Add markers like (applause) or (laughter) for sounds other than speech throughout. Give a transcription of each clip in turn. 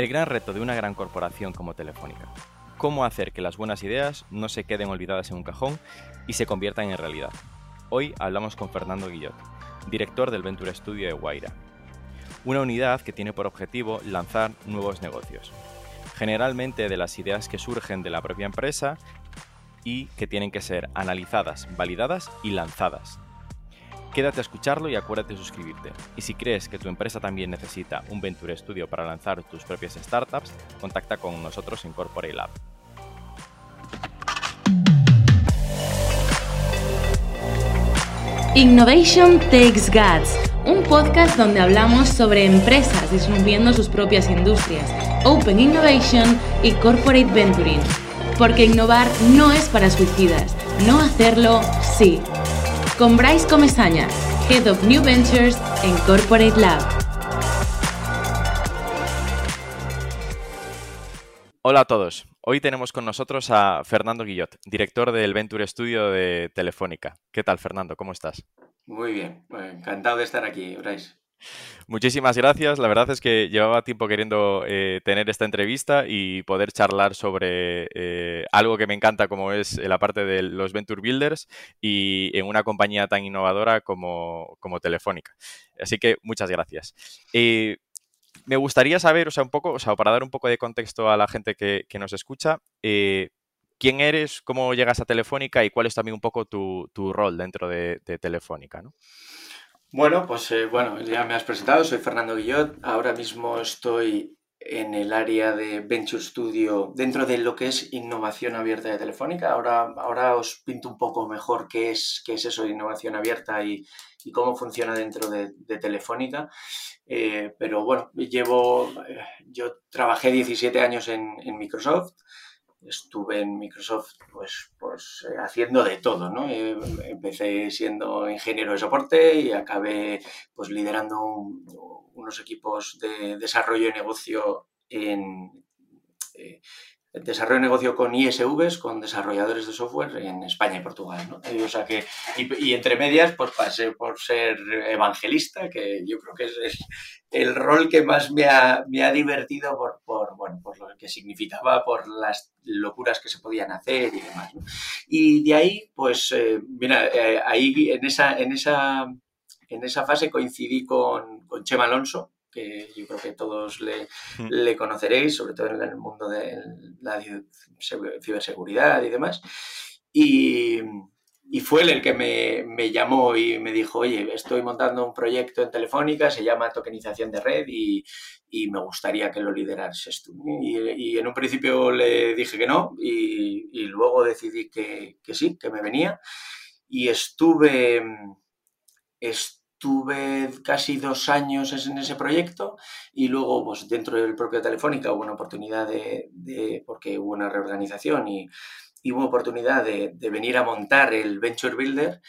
El gran reto de una gran corporación como Telefónica. Cómo hacer que las buenas ideas no se queden olvidadas en un cajón y se conviertan en realidad. Hoy hablamos con Fernando Guillot, director del Venture Studio de Guaira. Una unidad que tiene por objetivo lanzar nuevos negocios, generalmente de las ideas que surgen de la propia empresa y que tienen que ser analizadas, validadas y lanzadas. Quédate a escucharlo y acuérdate de suscribirte. Y si crees que tu empresa también necesita un Venture Studio para lanzar tus propias startups, contacta con nosotros en Corporate Lab. Innovation Takes Guts, un podcast donde hablamos sobre empresas disminuyendo sus propias industrias, Open Innovation y Corporate Venturing. Porque innovar no es para suicidas, no hacerlo sí. Con Bryce Comesaña, Head of New Ventures en Corporate Lab. Hola a todos. Hoy tenemos con nosotros a Fernando Guillot, director del Venture Studio de Telefónica. ¿Qué tal, Fernando? ¿Cómo estás? Muy bien, encantado de estar aquí, Bryce. Muchísimas gracias. La verdad es que llevaba tiempo queriendo eh, tener esta entrevista y poder charlar sobre eh, algo que me encanta como es la parte de los Venture Builders y en una compañía tan innovadora como, Telefónica. Así que muchas gracias. Eh, me gustaría saber, o sea, un poco, o sea, para dar un poco de contexto a la gente que, nos escucha, quién eres, cómo llegas a Telefónica y cuál es también un poco tu, rol dentro de, de Telefónica, ¿no? Bueno, pues eh, bueno, ya me has presentado, soy Fernando Guillot. Ahora mismo estoy en el área de Venture Studio dentro de lo que es innovación abierta de Telefónica. Ahora, ahora os pinto un poco mejor qué es, qué es eso de innovación abierta y, cómo funciona dentro de, Telefónica. Eh, pero bueno, llevo, eh, yo trabajé 17 años en, en Microsoft estuve en Microsoft pues, pues eh, haciendo de todo, ¿no? Eh, empecé siendo ingeniero de soporte y acabé pues liderando unos equipos de desarrollo de negocio en, eh, desarrollo de negocio con ISVs, con desarrolladores de software en España y Portugal. ¿no? Y, o sea que, y, entre medias, pues pasé por ser evangelista, que yo creo que es el, rol que más me ha, me ha divertido por, por, bueno, por lo que significaba, por las locuras que se podían hacer y demás. Y de ahí, pues, eh, mira, eh, ahí en esa, en, esa, en esa fase coincidí con, con Chema Alonso, que yo creo que todos le, mm. le, conoceréis, sobre todo en el mundo de la ciberseguridad y demás. Y, y fue él el que me, me, llamó y me dijo, oye, estoy montando un proyecto en Telefónica, se llama tokenización de red y, y me gustaría que lo liderases tú. Y, y, en un principio le dije que no y, y luego decidí que, que, sí, que me venía. Y estuve, estuve tuve casi dos años en ese proyecto y luego pues dentro del propio Telefónica hubo una oportunidad de, porque hubo una reorganización y, hubo oportunidad de, venir a montar el Venture Builder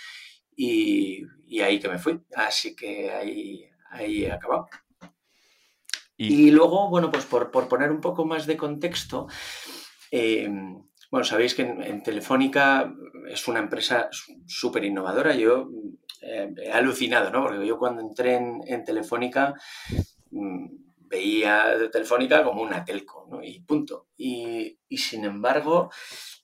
y, ahí que me fui. Así que ahí, ahí he acabado. Y, luego, bueno, pues por, poner un poco más de contexto, eh, bueno, sabéis que en, Telefónica es una empresa súper innovadora. Yo eh, he alucinado, ¿no? Porque yo cuando entré en, Telefónica mm, veía Telefónica como una telco, ¿no? Y punto. Y, sin embargo,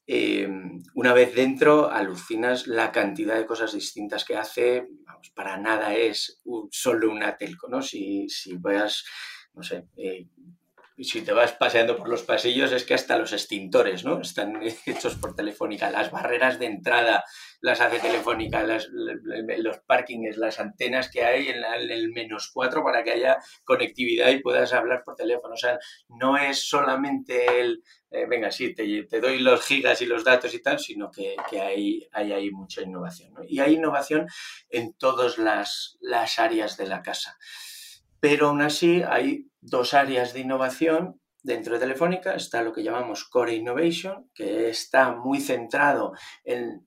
em, una vez dentro, alucinas la cantidad de cosas distintas que hace. Vamos, para nada es solo una telco, ¿no? Si, si veas, no sé, eh, y si te vas paseando por los pasillos es que hasta los extintores, ¿no? Están (laughs) hechos por Telefónica. Las barreras de entrada las hace Telefónica, los parkings, las antenas que hay en, el menos cuatro para que haya conectividad y puedas hablar por teléfono. O sea, no es solamente el, eh, venga, sí, te, doy los gigas y los datos y tal, sino que, hay, hay, hay, mucha innovación. ¿no? Y hay innovación en todas las, las áreas de la casa. Pero aún así hay dos áreas de innovación dentro de Telefónica. Está lo que llamamos Core Innovation, que está muy centrado en,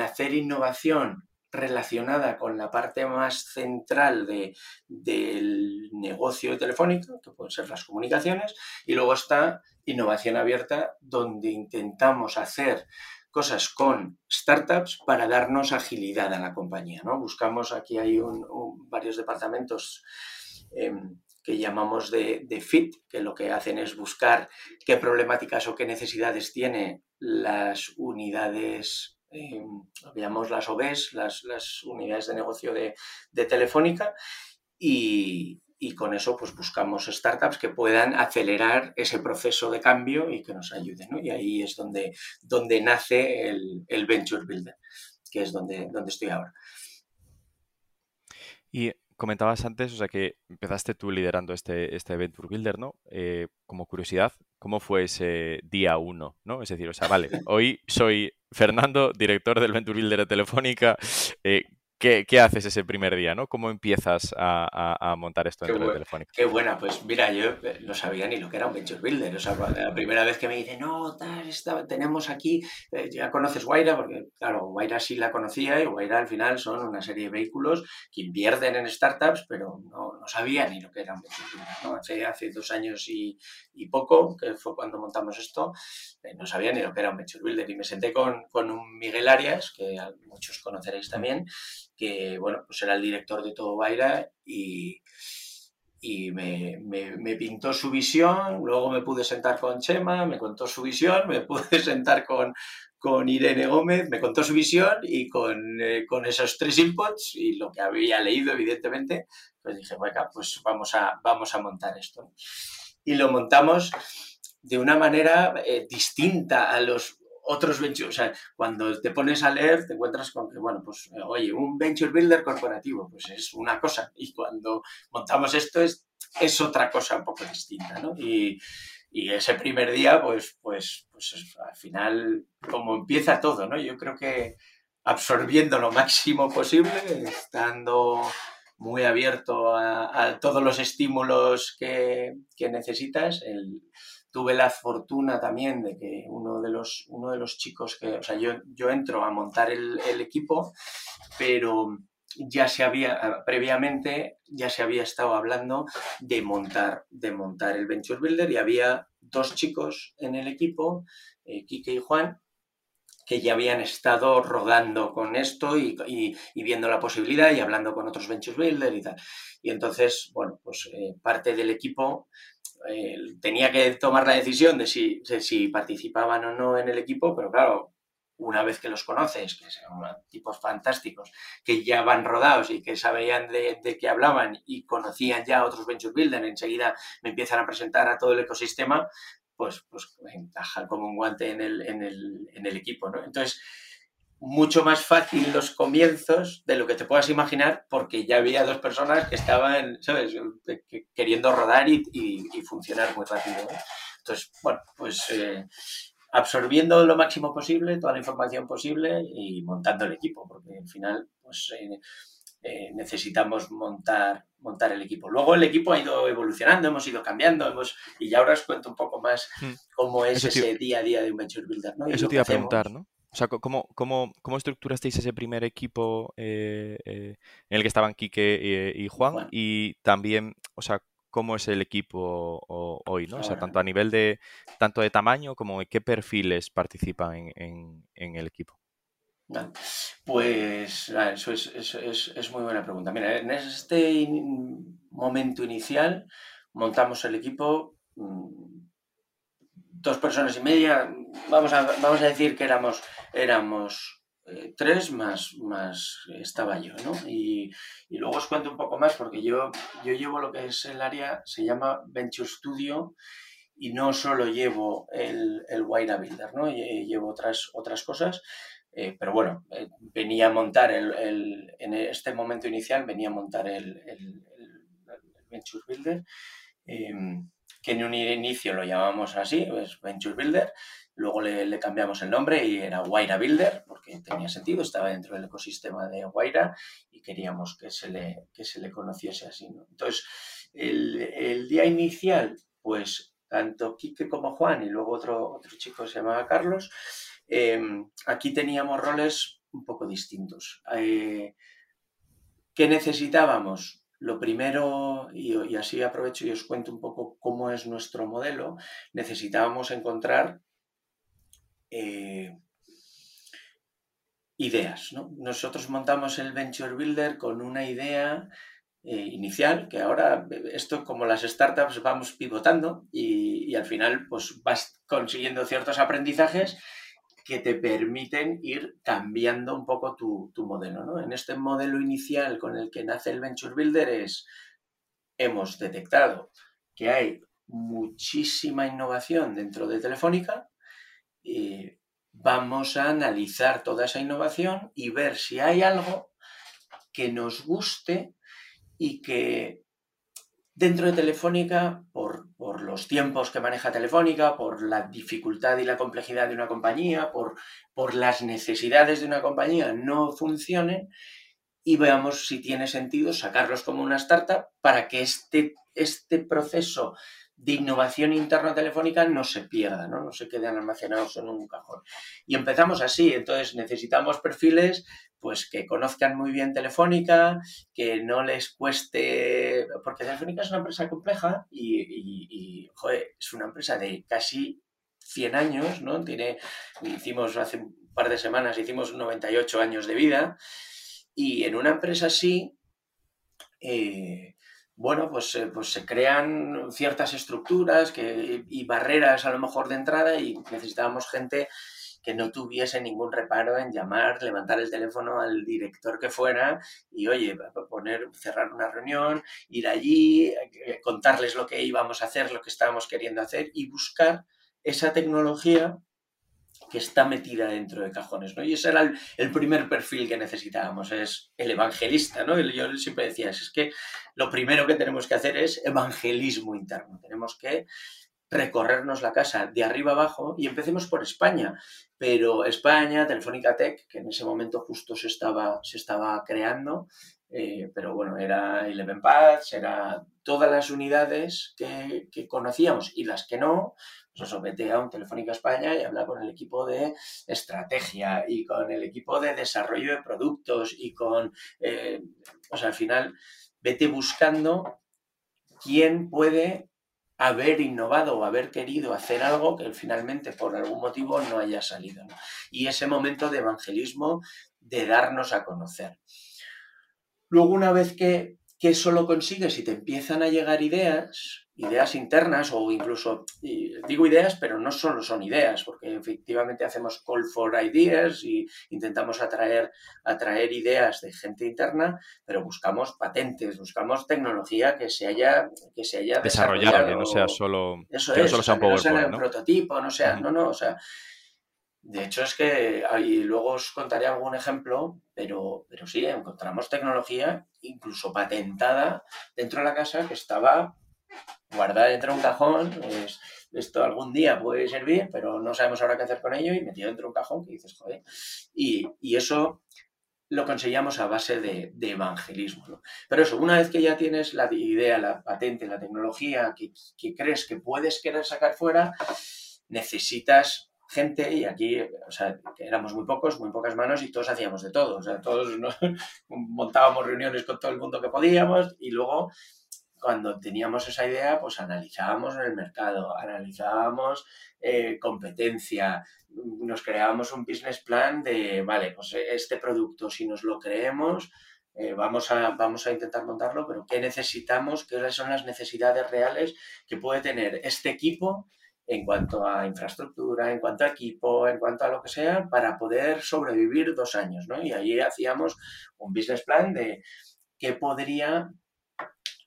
hacer innovación relacionada con la parte más central de, del negocio telefónico, que pueden ser las comunicaciones, y luego está innovación abierta, donde intentamos hacer cosas con startups para darnos agilidad a la compañía. ¿no? Buscamos, aquí hay varios departamentos Em, que llamamos de, FIT, que lo que hacen es buscar qué problemáticas o qué necesidades tiene las unidades, eh, las OBs, las, las, unidades de negocio de, Telefónica, y, con eso pues buscamos startups que puedan acelerar ese proceso de cambio y que nos ayuden. Y ahí es donde, donde nace el, el, Venture Builder, que es donde, donde estoy ahora. Y comentabas antes, o sea, que empezaste tú liderando este, este Venture Builder, ¿no? Eh, como curiosidad, ¿cómo fue ese día uno, ¿no? Es decir, o sea, vale, hoy soy Fernando, director del Venture Builder de Telefónica. Eh, ¿Qué, haces ese primer día, no? ¿Cómo empiezas a, montar esto dentro de Telefónica? Qué buena, pues mira, yo eh, no sabía ni lo que era un Venture Builder. O sea, la primera vez que me dice, no, tal, tenemos aquí, eh, ya conoces Guaira, porque claro, Guaira sí la conocía y Guaira al final son una serie de vehículos que invierten en startups, pero no, no sabía ni lo que era un Venture Builder. ¿no? Hace, hace dos años y, y, poco, que fue cuando montamos esto, eh, no sabía ni lo que era un Venture Builder. Y me senté con, con un Miguel Arias, que muchos conoceréis también, que bueno, pues era el director de todo Baira y, y me, me, pintó su visión, luego me pude sentar con Chema, me contó su visión, me (laughs) pude sentar con, con Irene Gómez, me contó su visión y con, eh, con, esos tres inputs y lo que había leído, evidentemente, pues dije, bueno, pues vamos a, vamos a montar esto. Y lo montamos de una manera eh, distinta a los otros ventures. O sea, cuando te pones a leer, te encuentras con que, bueno, pues, eh, oye, un venture builder corporativo, pues es una cosa. Y cuando montamos esto es, es otra cosa un poco distinta, ¿no? Y, ese primer día, pues, pues, pues al final, como empieza todo, ¿no? Yo creo que absorbiendo lo máximo posible, estando muy abierto a, todos los estímulos que, que necesitas, el, tuve la fortuna también de que uno de los, uno de los chicos que, o sea, yo, yo entro a montar el, equipo, pero ya se había, previamente, ya se había estado hablando de montar, de montar el Venture Builder y había dos chicos en el equipo, eh, Quique y Juan, que ya habían estado rodando con esto y, viendo la posibilidad y hablando con otros Venture Builder y tal. Y entonces, bueno, pues eh, parte del equipo tenía que tomar la decisión de si, participaban o no en el equipo, pero claro, una vez que los conoces, que son tipos fantásticos, que ya van rodados y que sabían de, qué hablaban y conocían ya a otros Venture Builder, enseguida me empiezan a presentar a todo el ecosistema, pues, pues encajan como un guante en el, en el, en el equipo, ¿no? Entonces, mucho más fácil los comienzos de lo que te puedas imaginar, porque ya había dos personas que estaban, ¿sabes?, queriendo rodar y, funcionar muy rápido. Entonces, bueno, pues eh, absorbiendo lo máximo posible, toda la información posible y montando el equipo, porque al final, pues eh, eh, necesitamos montar, montar el equipo. Luego el equipo ha ido evolucionando, hemos ido cambiando, hemos, y ya ahora os cuento un poco más hmm. cómo es ese día a día de un Venture Builder. ¿no? Eso te iba a preguntar, ¿no? O sea, ¿cómo, cómo, cómo estructurasteis ese primer equipo eh, eh, en el que estaban Quique y, Juan? Y también, o sea, ¿cómo es el equipo hoy, ¿no? O sea, tanto a nivel de, tanto de tamaño como de qué perfiles participan en, el equipo. Pues eso, es, muy buena pregunta. Mira, en este momento inicial montamos el equipo mm, dos personas y media, vamos a, vamos a decir que éramos, éramos eh, tres más, más estaba yo, ¿no? Y, luego os cuento un poco más porque yo, yo llevo lo que es el área, se llama Venture Studio y no solo llevo el, el Wire Builder, ¿no? Llevo otras, otras cosas. Eh, pero bueno, eh, venía a montar el, en este momento inicial, venía a montar el, el Venture Builder. Que en un inicio lo llamamos así, es Venture Builder, luego le, cambiamos el nombre y era Waira Builder, porque tenía sentido, estaba dentro del ecosistema de Waira y queríamos que se le, se le conociese así. Entonces, el, día inicial, pues tanto Quique como Juan y luego otro, otro chico se llamaba Carlos, em, aquí teníamos roles un poco distintos. Eh, ¿Qué necesitábamos? Lo primero, y, así aprovecho y os cuento un poco cómo es nuestro modelo, necesitábamos encontrar eh, ideas. Nosotros montamos el Venture Builder con una idea eh, inicial, que ahora esto como las startups vamos pivotando y, al final pues vas consiguiendo ciertos aprendizajes que te permiten ir cambiando un poco tu, modelo. ¿no? En este modelo inicial con el que nace el Venture Builder es, hemos detectado que hay muchísima innovación dentro de Telefónica y vamos a analizar toda esa innovación y ver si hay algo que nos guste y que dentro de Telefónica, por, los tiempos que maneja Telefónica, por la dificultad y la complejidad de una compañía, por, por las necesidades de una compañía, no funcionen y veamos si tiene sentido sacarlos como una startup para que este, este proceso de innovación interna telefónica no se pierda, ¿no? no se queden almacenados en un cajón. Y empezamos así, entonces necesitamos perfiles pues que conozcan muy bien Telefónica, que no les cueste, porque Telefónica es una empresa compleja y, es una empresa de casi 100 años, ¿no? Tiene, hicimos hace un par de semanas, hicimos 98 años de vida y en una empresa así, eh, bueno, pues, eh, pues se crean ciertas estructuras que, y barreras a lo mejor de entrada y necesitábamos gente que no tuviese ningún reparo en llamar, levantar el teléfono al director que fuera y, oye, poner, cerrar una reunión, ir allí, eh, contarles lo que íbamos a hacer, lo que estábamos queriendo hacer y buscar esa tecnología que está metida dentro de cajones, ¿no? Y ese era el, primer perfil que necesitábamos, es el evangelista, ¿no? Yo siempre decía, es que lo primero que tenemos que hacer es evangelismo interno, tenemos que recorrernos la casa de arriba abajo y empecemos por España. Pero España, Telefónica Tech, que en ese momento justo se estaba, se estaba creando, eh, pero bueno, era Eleven Paths, era todas las unidades que, conocíamos y las que no, pues eso, vete a un Telefónica España y habla con el equipo de estrategia y con el equipo de desarrollo de productos y con, eh, o sea, al final, vete buscando quién puede haber innovado o haber querido hacer algo que finalmente por algún motivo no haya salido. Y ese momento de evangelismo, de darnos a conocer. Luego, una vez que, que eso lo consigues y te empiezan a llegar ideas, ideas internas o incluso, digo ideas, pero no solo son ideas, porque efectivamente hacemos call for ideas y intentamos atraer, atraer ideas de gente interna, pero buscamos patentes, buscamos tecnología que se haya, que se haya desarrollado. que no sea solo, eso es, no sea un, no prototipo, no sea, no, no, o sea, de hecho, es que y luego os contaré algún ejemplo, pero, pero sí, encontramos tecnología incluso patentada dentro de la casa que estaba guardada dentro de un cajón. esto algún día puede servir, pero no sabemos ahora qué hacer con ello y metido dentro de un cajón que dices, joder. Y, eso lo conseguíamos a base de, evangelismo. Pero eso, una vez que ya tienes la idea, la patente, la tecnología que crees que puedes querer sacar fuera, necesitas gente y aquí, o sea, éramos muy pocos, muy pocas manos y todos hacíamos de todo. O sea, todos (laughs) montábamos reuniones con todo el mundo que podíamos y luego cuando teníamos esa idea, pues analizábamos el mercado, analizábamos eh, competencia, nos creábamos un business plan de, vale, pues este producto, si nos lo creemos, eh, vamos, a, vamos a intentar montarlo, pero ¿qué necesitamos? ¿Qué son las necesidades reales que puede tener este equipo en cuanto a infraestructura, en cuanto a equipo, en cuanto a lo que sea, para poder sobrevivir dos años, ¿no? Y ahí hacíamos un business plan de qué podría,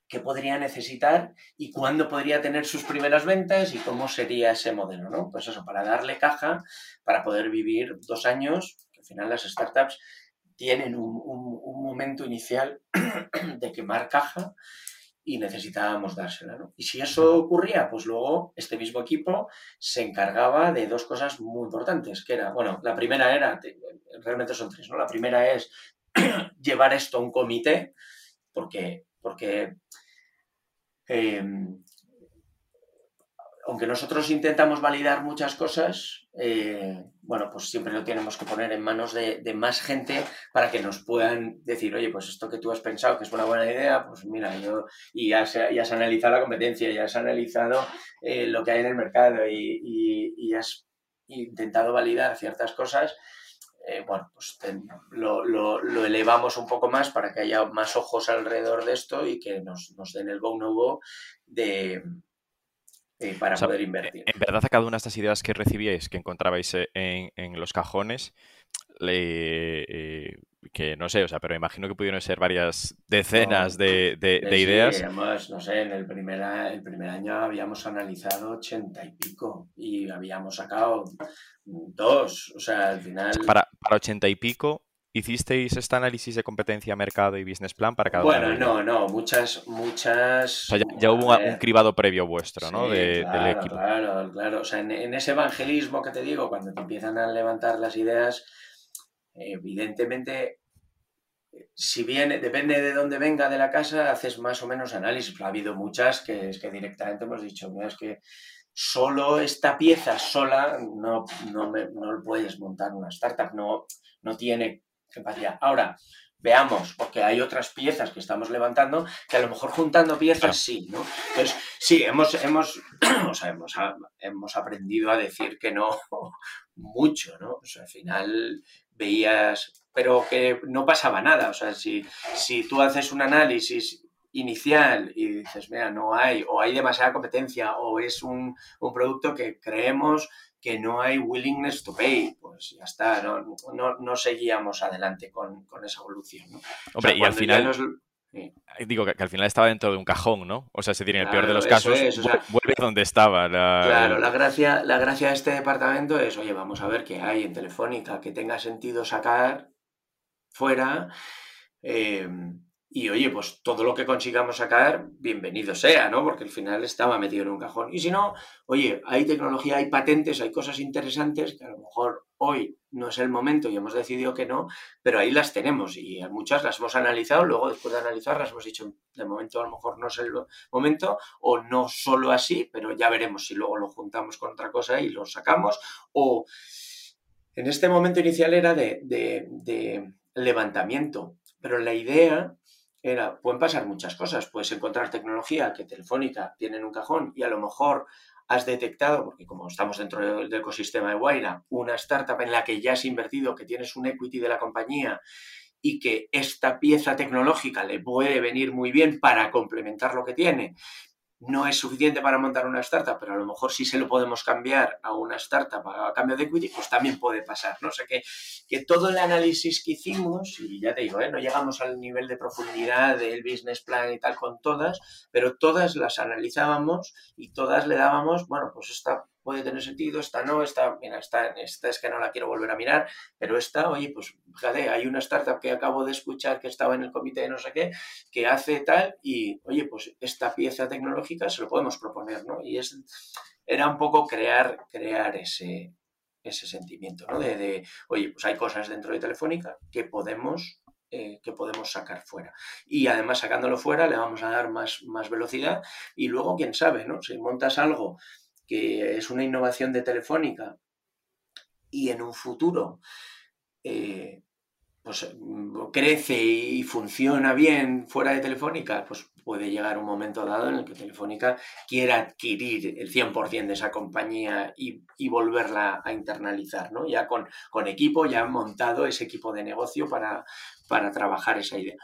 qué podría necesitar y cuándo podría tener sus primeras ventas y cómo sería ese modelo, ¿no? Pues eso, para darle caja, para poder vivir dos años, que al final las startups tienen un momento inicial (clears throat) de quemar caja y necesitábamos dársela. ¿no? Y si eso ocurría, pues luego este mismo equipo se encargaba de dos cosas muy importantes, que era, bueno, la primera era, realmente son tres, ¿no? La primera es (clears throat) llevar esto a un comité, porque, porque em, aunque nosotros intentamos validar muchas cosas, eh, bueno, pues siempre lo tenemos que poner en manos de, más gente para que nos puedan decir, oye, pues esto que tú has pensado que es una buena idea, pues mira, yo, y ya, has analizado la competencia, ya has analizado eh, lo que hay en el mercado y, has intentado validar ciertas cosas, eh, bueno, pues lo, elevamos un poco más para que haya más ojos alrededor de esto y que nos, den el go no de, para poder invertir. En verdad, a cada una de estas ideas que recibíais, que encontrabais en, en los cajones, le, eh, que no sé, o sea, pero imagino que pudieron ser varias decenas de, de, ideas. Además, no sé, en el primer, el primer año habíamos analizado ochenta y pico y habíamos sacado dos, o sea, al final... Para, para ochenta y pico, ¿hicisteis este análisis de competencia, mercado y business plan para cada bueno, Bueno, no, no, muchas, muchas... O sea, ya, hubo un, cribado previo vuestro, ¿no? de, claro, del equipo. Claro, claro, o sea, en, en ese evangelismo que te digo, cuando te empiezan a levantar las ideas evidentemente, si bien depende de dónde venga de la casa, haces más o menos análisis. Ha habido muchas que es que directamente hemos dicho, mira, es que solo esta pieza sola no, no, me, no puedes montar una startup, no, no tiene capacidad. Ahora, veamos, porque hay otras piezas que estamos levantando que a lo mejor juntando piezas sí, ¿no? Entonces, sí, hemos, hemos, (clears throat) o sea, hemos, hemos aprendido a decir que no (laughs) mucho, ¿no? O sea, al final veías, pero que no pasaba nada. O sea, si, si tú haces un análisis inicial y dices, mira, no hay, o hay demasiada competencia, o es un, producto que creemos que no hay willingness to pay, pues ya está, no, seguíamos adelante con, esa evolución. Hombre, y al final... Digo que, al final estaba dentro de un cajón, ¿no? O sea, se decir, en el peor de los casos, vuelve donde estaba. claro, la gracia, la gracia de este departamento es, oye, vamos a ver qué hay en Telefónica que tenga sentido sacar fuera. Eh, y oye, pues todo lo que consigamos sacar, bienvenido sea, ¿no? Porque al final estaba metido en un cajón. Y si no, oye, hay tecnología, hay patentes, hay cosas interesantes que a lo mejor hoy no es el momento y hemos decidido que no, pero ahí las tenemos y muchas las hemos analizado, luego después de analizarlas hemos dicho, de momento a lo mejor no es el momento o no solo así, pero ya veremos si luego lo juntamos con otra cosa y lo sacamos o en este momento inicial era de, de levantamiento, pero la idea era, pueden pasar muchas cosas. Puedes encontrar tecnología que Telefónica tiene en un cajón y a lo mejor has detectado, porque como estamos dentro del ecosistema de Guaira, una startup en la que ya has invertido, que tienes un equity de la compañía y que esta pieza tecnológica le puede venir muy bien para complementar lo que tiene no es suficiente para montar una startup, pero a lo mejor sí se lo podemos cambiar a una startup a cambio de equity, pues también puede pasar, ¿no? O sea que, todo el análisis que hicimos, y ya te digo, ¿eh? no llegamos al nivel de profundidad del business plan y tal con todas, pero todas las analizábamos y todas le dábamos, bueno, pues esta puede tener sentido, esta no, esta, mira, esta, esta es que no la quiero volver a mirar, pero esta, oye, pues fíjate, hay una startup que acabo de escuchar que estaba en el comité de no sé qué, que hace tal y, oye, pues esta pieza tecnológica se lo podemos proponer, ¿no? Y es, era un poco crear, crear ese, ese sentimiento, ¿no? De, oye, pues hay cosas dentro de Telefónica que podemos eh, que podemos sacar fuera. Y además sacándolo fuera le vamos a dar más, más velocidad y luego, quién sabe, ¿no? Si montas algo que es una innovación de Telefónica y en un futuro eh, pues, mm, crece y funciona bien fuera de Telefónica, pues puede llegar un momento dado en el que Telefónica quiera adquirir el 100% de esa compañía y, volverla a internalizar, ¿no? Ya con, con equipo, ya montado ese equipo de negocio para, para trabajar esa idea.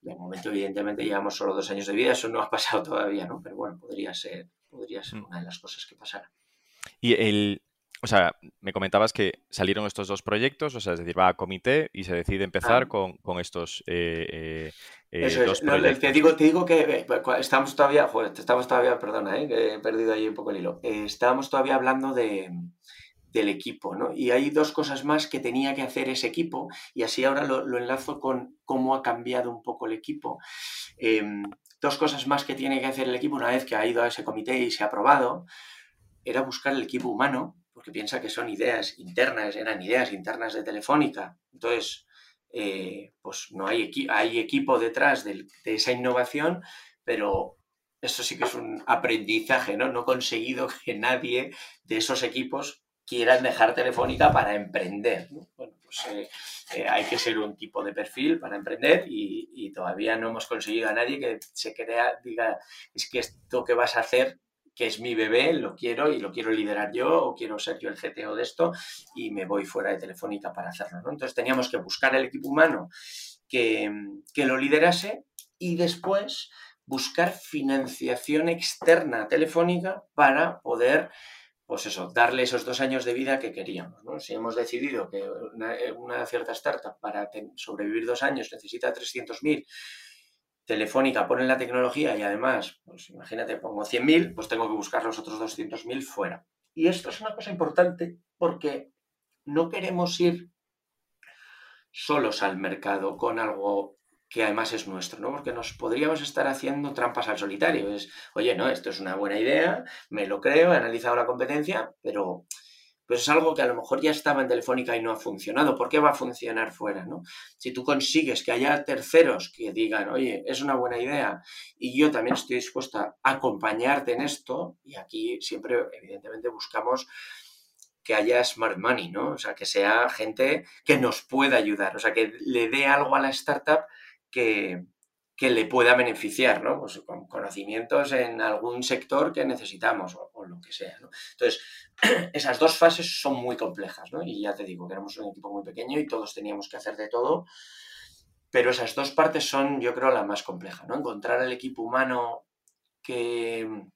De momento, evidentemente, llevamos solo dos años de vida, eso no ha pasado todavía, ¿no? Pero bueno, podría ser, podría ser mm. una de las cosas que pasara. Y el, o sea, me comentabas que salieron estos dos proyectos, o sea, es decir, va a comité y se decide empezar ah. con, estos eh, eh, eh, dos proyectos. te, digo, te digo que estamos todavía, joder, estamos todavía, perdona, que he perdido ahí un poco el hilo. estábamos todavía hablando de, del equipo, ¿no? Y hay dos cosas más que tenía que hacer ese equipo y así ahora lo, lo enlazo con cómo ha cambiado un poco el equipo. Em, dos cosas más que tiene que hacer el equipo una vez que ha ido a ese comité y se ha aprobado, era buscar el equipo humano, porque piensa que son ideas internas, eran ideas internas de Telefónica. Entonces, eh, pues no hay, hay equipo detrás de, esa innovación, pero eso sí que es un aprendizaje, ¿no? No he conseguido que nadie de esos equipos quieran dejar Telefónica para emprender. Bueno, pues eh, hay que ser un tipo de perfil para emprender y, todavía no hemos conseguido a nadie que se crea, diga, es que esto que vas a hacer que es mi bebé, lo quiero y lo quiero liderar yo o quiero ser yo el GTO de esto y me voy fuera de Telefónica para hacerlo. Entonces teníamos que buscar el equipo humano que, que lo liderase y después buscar financiación externa telefónica para poder pues eso, darle esos dos años de vida que queríamos. Si hemos decidido que una, cierta startup para sobrevivir dos años necesita 300.000, Telefónica pone la tecnología y además, pues imagínate, pongo 100.000, pues tengo que buscar los otros 200.000 fuera. Y esto es una cosa importante porque no queremos ir solos al mercado con algo que además es nuestro, ¿no? Porque nos podríamos estar haciendo trampas al solitario. Es, oye, no, esto es una buena idea, me lo creo, he analizado la competencia, pero pues es algo que a lo mejor ya estaba en Telefónica y no ha funcionado. ¿Por qué va a funcionar fuera? ¿no? Si tú consigues que haya terceros que digan, oye, es una buena idea y yo también estoy dispuesta a acompañarte en esto, y aquí siempre, evidentemente, buscamos que haya smart money, ¿no? O sea, que sea gente que nos pueda ayudar, o sea, que le dé algo a la startup que, le pueda beneficiar, ¿no? Pues con conocimientos en algún sector que necesitamos o, lo que sea. Entonces, (clears throat) esas dos fases son muy complejas, ¿no? Y ya te digo que éramos un equipo muy pequeño y todos teníamos que hacer de todo, pero esas dos partes son, yo creo, la más compleja, ¿no? Encontrar el equipo humano que,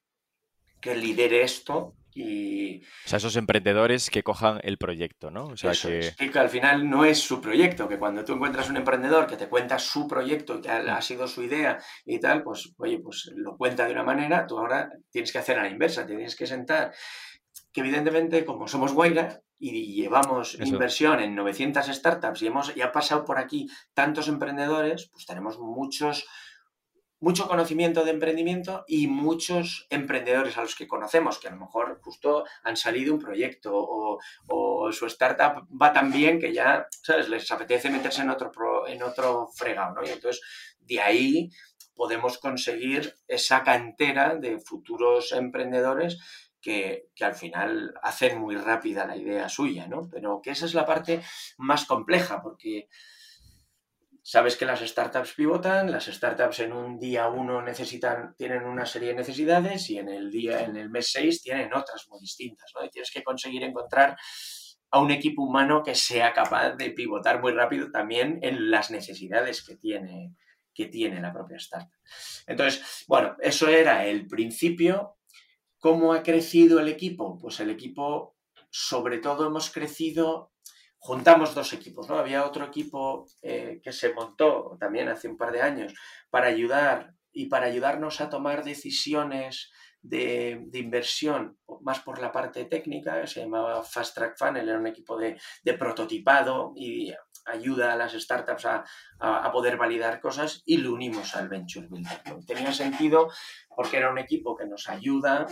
que lidere esto y... O sea, esos emprendedores que cojan el proyecto, ¿no? O sea, que... que... al final no es su proyecto, que cuando tú encuentras un emprendedor que te cuenta su proyecto y que ha mm. sido su idea y tal, pues, oye, pues lo cuenta de una manera, tú ahora tienes que hacer a la inversa, tienes que sentar. Que evidentemente, como somos Guaira y llevamos inversión en 900 startups y hemos ya pasado por aquí tantos emprendedores, pues tenemos muchos mucho conocimiento de emprendimiento y muchos emprendedores a los que conocemos, que a lo mejor justo han salido un proyecto o, su startup va tan bien que ya, ¿sabes?, les apetece meterse en otro, en otro fregado, ¿no? Y entonces, de ahí podemos conseguir esa cantera de futuros emprendedores que, que, al final hacen muy rápida la idea suya, ¿no? Pero que esa es la parte más compleja, porque Sabes que las startups pivotan, las startups en un día uno necesitan, tienen una serie de necesidades y en el día, en el mes seis tienen otras muy distintas, ¿no? Y tienes que conseguir encontrar a un equipo humano que sea capaz de pivotar muy rápido también en las necesidades que tiene, que tiene la propia startup. Entonces, bueno, eso era el principio. ¿Cómo ha crecido el equipo? Pues el equipo, sobre todo, hemos crecido juntamos dos equipos, ¿no? Había otro equipo eh, que se montó también hace un par de años para ayudar y para ayudarnos a tomar decisiones de, inversión más por la parte técnica, se llamaba Fast Track Funnel, era un equipo de, prototipado y ayuda a las startups a, poder validar cosas y lo unimos al Venture Builder. Tenía sentido porque era un equipo que nos ayuda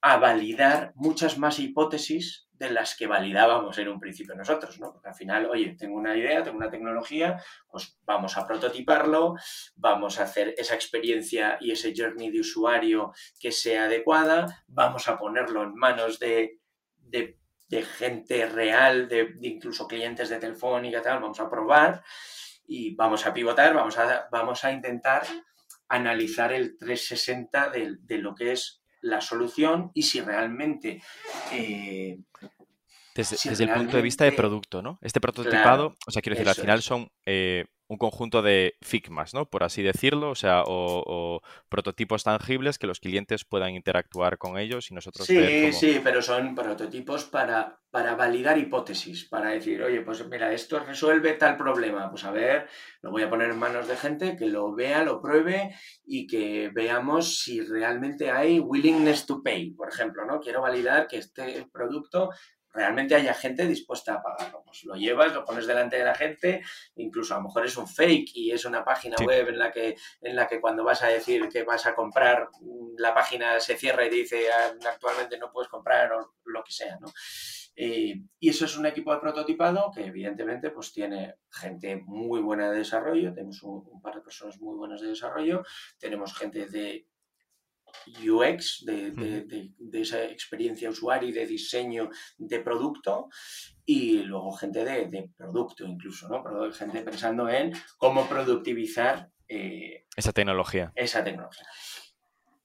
a validar muchas más hipótesis de las que validábamos en un principio nosotros, ¿no? Porque al final, oye, tengo una idea, tengo una tecnología, pues vamos a prototiparlo, vamos a hacer esa experiencia y ese journey de usuario que sea adecuada, vamos a ponerlo en manos de, gente real, de, incluso clientes de Telefónica, tal, vamos a probar y vamos a pivotar, vamos a, vamos a intentar analizar el 360 de, de lo que es la solución y si realmente... Eh, desde, el punto de vista de producto, ¿no? Este prototipado, o sea, quiero decir, al final son eh, un conjunto de figmas, ¿no? Por así decirlo, o sea, o, prototipos tangibles que los clientes puedan interactuar con ellos y nosotros Sí, sí, pero son prototipos para, para validar hipótesis, para decir, oye, pues mira, esto resuelve tal problema, pues a ver, lo voy a poner en manos de gente que lo vea, lo pruebe y que veamos si realmente hay willingness to pay, por ejemplo, ¿no? Quiero validar que este producto realmente haya gente dispuesta a pagarlo. Pues lo llevas, lo pones delante de la gente, incluso a lo mejor es un fake y es una página web en la, que, en la que cuando vas a decir que vas a comprar, mm, la página se cierra y dice ah, actualmente no puedes comprar o lo que sea, ¿no? y eso es un equipo de prototipado que evidentemente pues tiene gente muy buena de desarrollo, tenemos un par de personas muy buenas de desarrollo, tenemos gente de UX, de, esa experiencia usuario y de diseño de producto, y luego gente de, producto incluso, ¿no? Gente pensando en cómo productivizar eh, esa tecnología. Esa tecnología.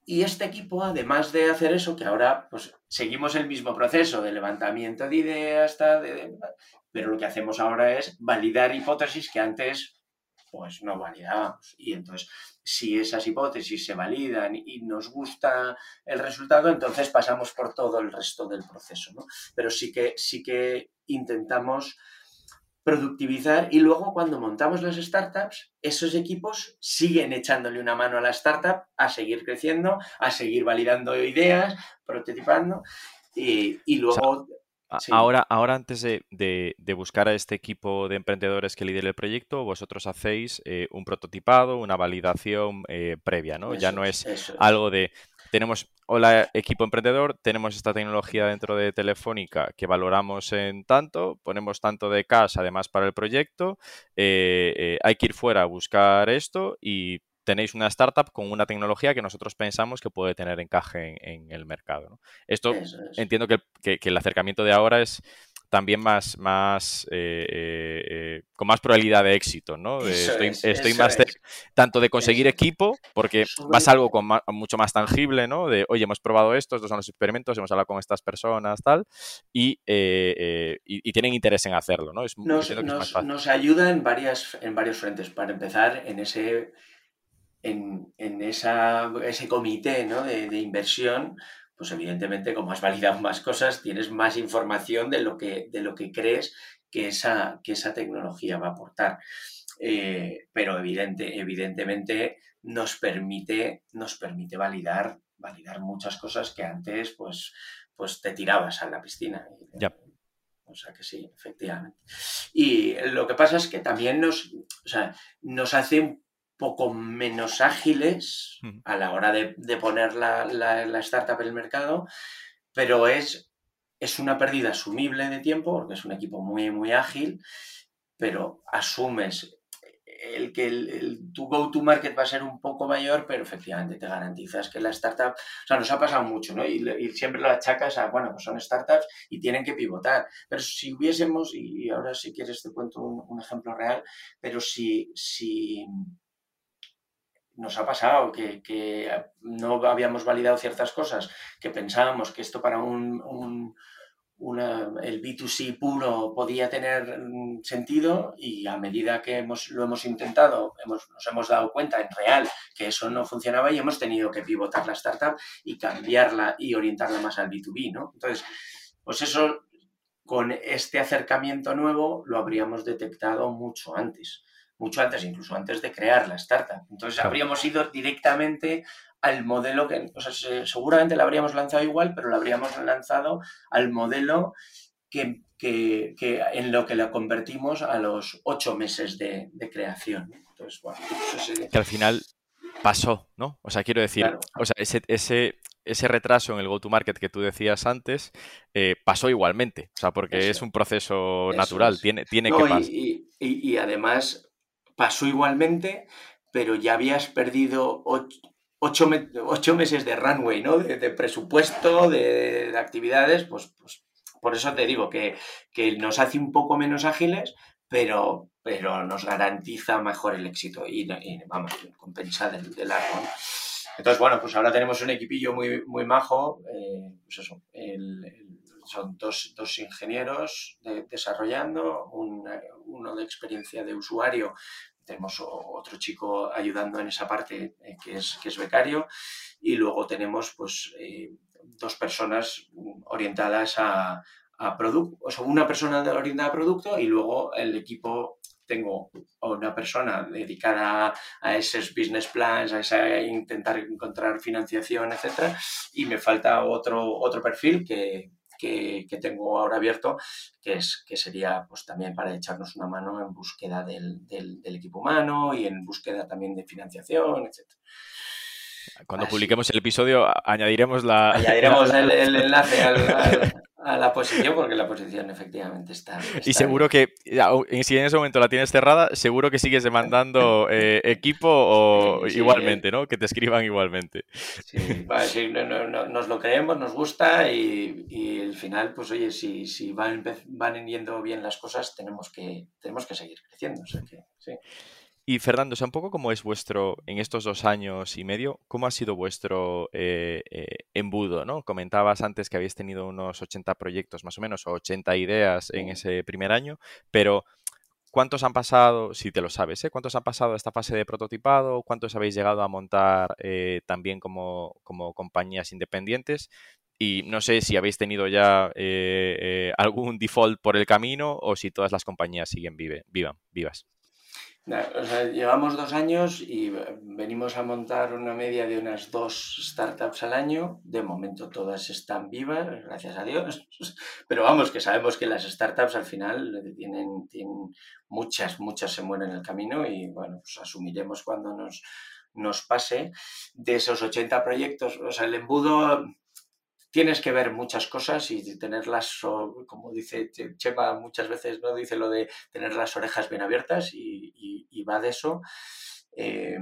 Y este equipo, además de hacer eso, que ahora pues seguimos el mismo proceso de levantamiento de ideas, pero lo que hacemos ahora es validar hipótesis que antes pues no validábamos. Y entonces, si esas hipótesis se validan y nos gusta el resultado, entonces pasamos por todo el resto del proceso. ¿no? Pero sí que, sí que intentamos productivizar y luego cuando montamos las startups, esos equipos siguen echándole una mano a la startup a seguir creciendo, a seguir validando ideas, prototipando y, luego... Ahora, ahora, antes de, buscar a este equipo de emprendedores que lidere el proyecto, vosotros hacéis eh, un prototipado, una validación eh, previa, ¿no? ya no es, algo de tenemos, hola equipo emprendedor, tenemos esta tecnología dentro de Telefónica que valoramos en tanto, ponemos tanto de casa además para el proyecto, eh, hay que ir fuera a buscar esto y tenéis una startup con una tecnología que nosotros pensamos que puede tener encaje en, el mercado. Esto entiendo que, el acercamiento de ahora es también más, más eh, eh, eh, con más probabilidad de éxito, ¿no? estoy, más tanto de conseguir equipo, porque vas algo con mucho más tangible, ¿no? De, oye, hemos probado esto, estos son los experimentos, hemos hablado con estas personas, tal, y, y, tienen interés en hacerlo, ¿no? nos, ayuda en, varias, en varios frentes. Para empezar, en ese en, esa, ese comité de, inversión, pues evidentemente como has validado más cosas, tienes más información de lo que, de lo que crees que esa, que esa tecnología va a aportar. Eh, pero evidente, evidentemente nos permite, nos permite validar, validar muchas cosas que antes pues, pues te tirabas a la piscina. Ya. O sea que sí, efectivamente. Y lo que pasa es que también nos, o sea, nos hace un poco menos ágiles a la hora de, poner la, startup en el mercado, pero es, es una pérdida asumible de tiempo, porque es un equipo muy, muy ágil, pero asumes el que el, tu go-to-market va a ser un poco mayor, pero efectivamente te garantizas que la startup, o sea, nos ha pasado mucho, ¿no? Y, siempre lo achacas a, bueno, pues son startups y tienen que pivotar. Pero si hubiésemos, y ahora si quieres te cuento un, un ejemplo real, pero si, si, nos ha pasado que, no habíamos validado ciertas cosas, que pensábamos que esto para un, el B2C puro podía tener mm, sentido y a medida que hemos, lo hemos intentado, hemos, nos hemos dado cuenta en real que eso no funcionaba y hemos tenido que pivotar la startup y cambiarla y orientarla más al B2B, ¿no? Entonces, pues eso con este acercamiento nuevo lo habríamos detectado mucho antes mucho antes, incluso antes de crear la startup. Entonces habríamos ido directamente al modelo que, o sea, seguramente la habríamos lanzado igual, pero la habríamos lanzado al modelo que, en lo que la convertimos a los ocho meses de, creación. Entonces, bueno, Que al final pasó, ¿no? O sea, quiero decir, o sea, ese, ese, ese retraso en el go-to-market que tú decías antes eh, pasó igualmente, o sea, porque es un proceso natural, tiene, tiene que pasar. y, además, pasó igualmente, pero ya habías perdido ocho, meses de runway, ¿no? De, presupuesto, de, actividades, pues, pues, por eso te digo que, nos hace un poco menos ágiles, pero, pero nos garantiza mejor el éxito y, vamos, compensa del, del largo. Entonces, bueno, pues ahora tenemos un equipillo muy, muy majo, eh, pues eso, son dos, ingenieros desarrollando, uno de experiencia de usuario tenemos otro chico ayudando en esa parte eh, que, es, que es becario y luego tenemos pues eh, dos personas orientadas a, a producto, o sea, una persona orientada a producto y luego el equipo tengo una persona dedicada a esos business plans, a, esa, intentar encontrar financiación, etcétera, y me falta otro, otro perfil que, que, tengo ahora abierto, que, es, que sería pues también para echarnos una mano en búsqueda del, del, equipo humano y en búsqueda también de financiación, etc. Cuando publiquemos el episodio añadiremos la... Añadiremos (laughs) el, enlace al, a la posición, porque la posición efectivamente está. y seguro que, si en ese momento la tienes cerrada, seguro que sigues demandando eh, (laughs) equipo o igualmente, ¿no? Que te escriban igualmente. Sí, nos lo creemos, nos gusta y, y al final, pues oye, si, si van, van yendo bien las cosas, tenemos que, tenemos que seguir creciendo. O sea que, sí. Y Fernando, o sea, un poco cómo es vuestro, en estos dos años y medio, cómo ha sido vuestro eh, eh, embudo, ¿no? Comentabas antes que habéis tenido unos 80 proyectos más o menos, o 80 ideas en ese primer año, pero ¿cuántos han pasado, si te lo sabes, ¿eh? ¿cuántos han pasado a esta fase de prototipado? ¿Cuántos habéis llegado a montar también como, como compañías independientes? Y no sé si habéis tenido ya algún default por el camino o si todas las compañías siguen vive, vivan, vivas llevamos dos años y venimos a montar una media de unas dos startups al año. De momento todas están vivas, gracias a Dios. (laughs) Pero vamos, que sabemos que las startups al final tienen, tienen muchas, muchas se mueren en el camino y bueno, pues asumiremos cuando nos, nos pase. De esos 80 proyectos, o sea, el embudo tienes que ver muchas cosas y tenerlas, como dice Chema muchas veces, ¿no? Dice lo de tener las orejas bien abiertas y, va de eso. Eh,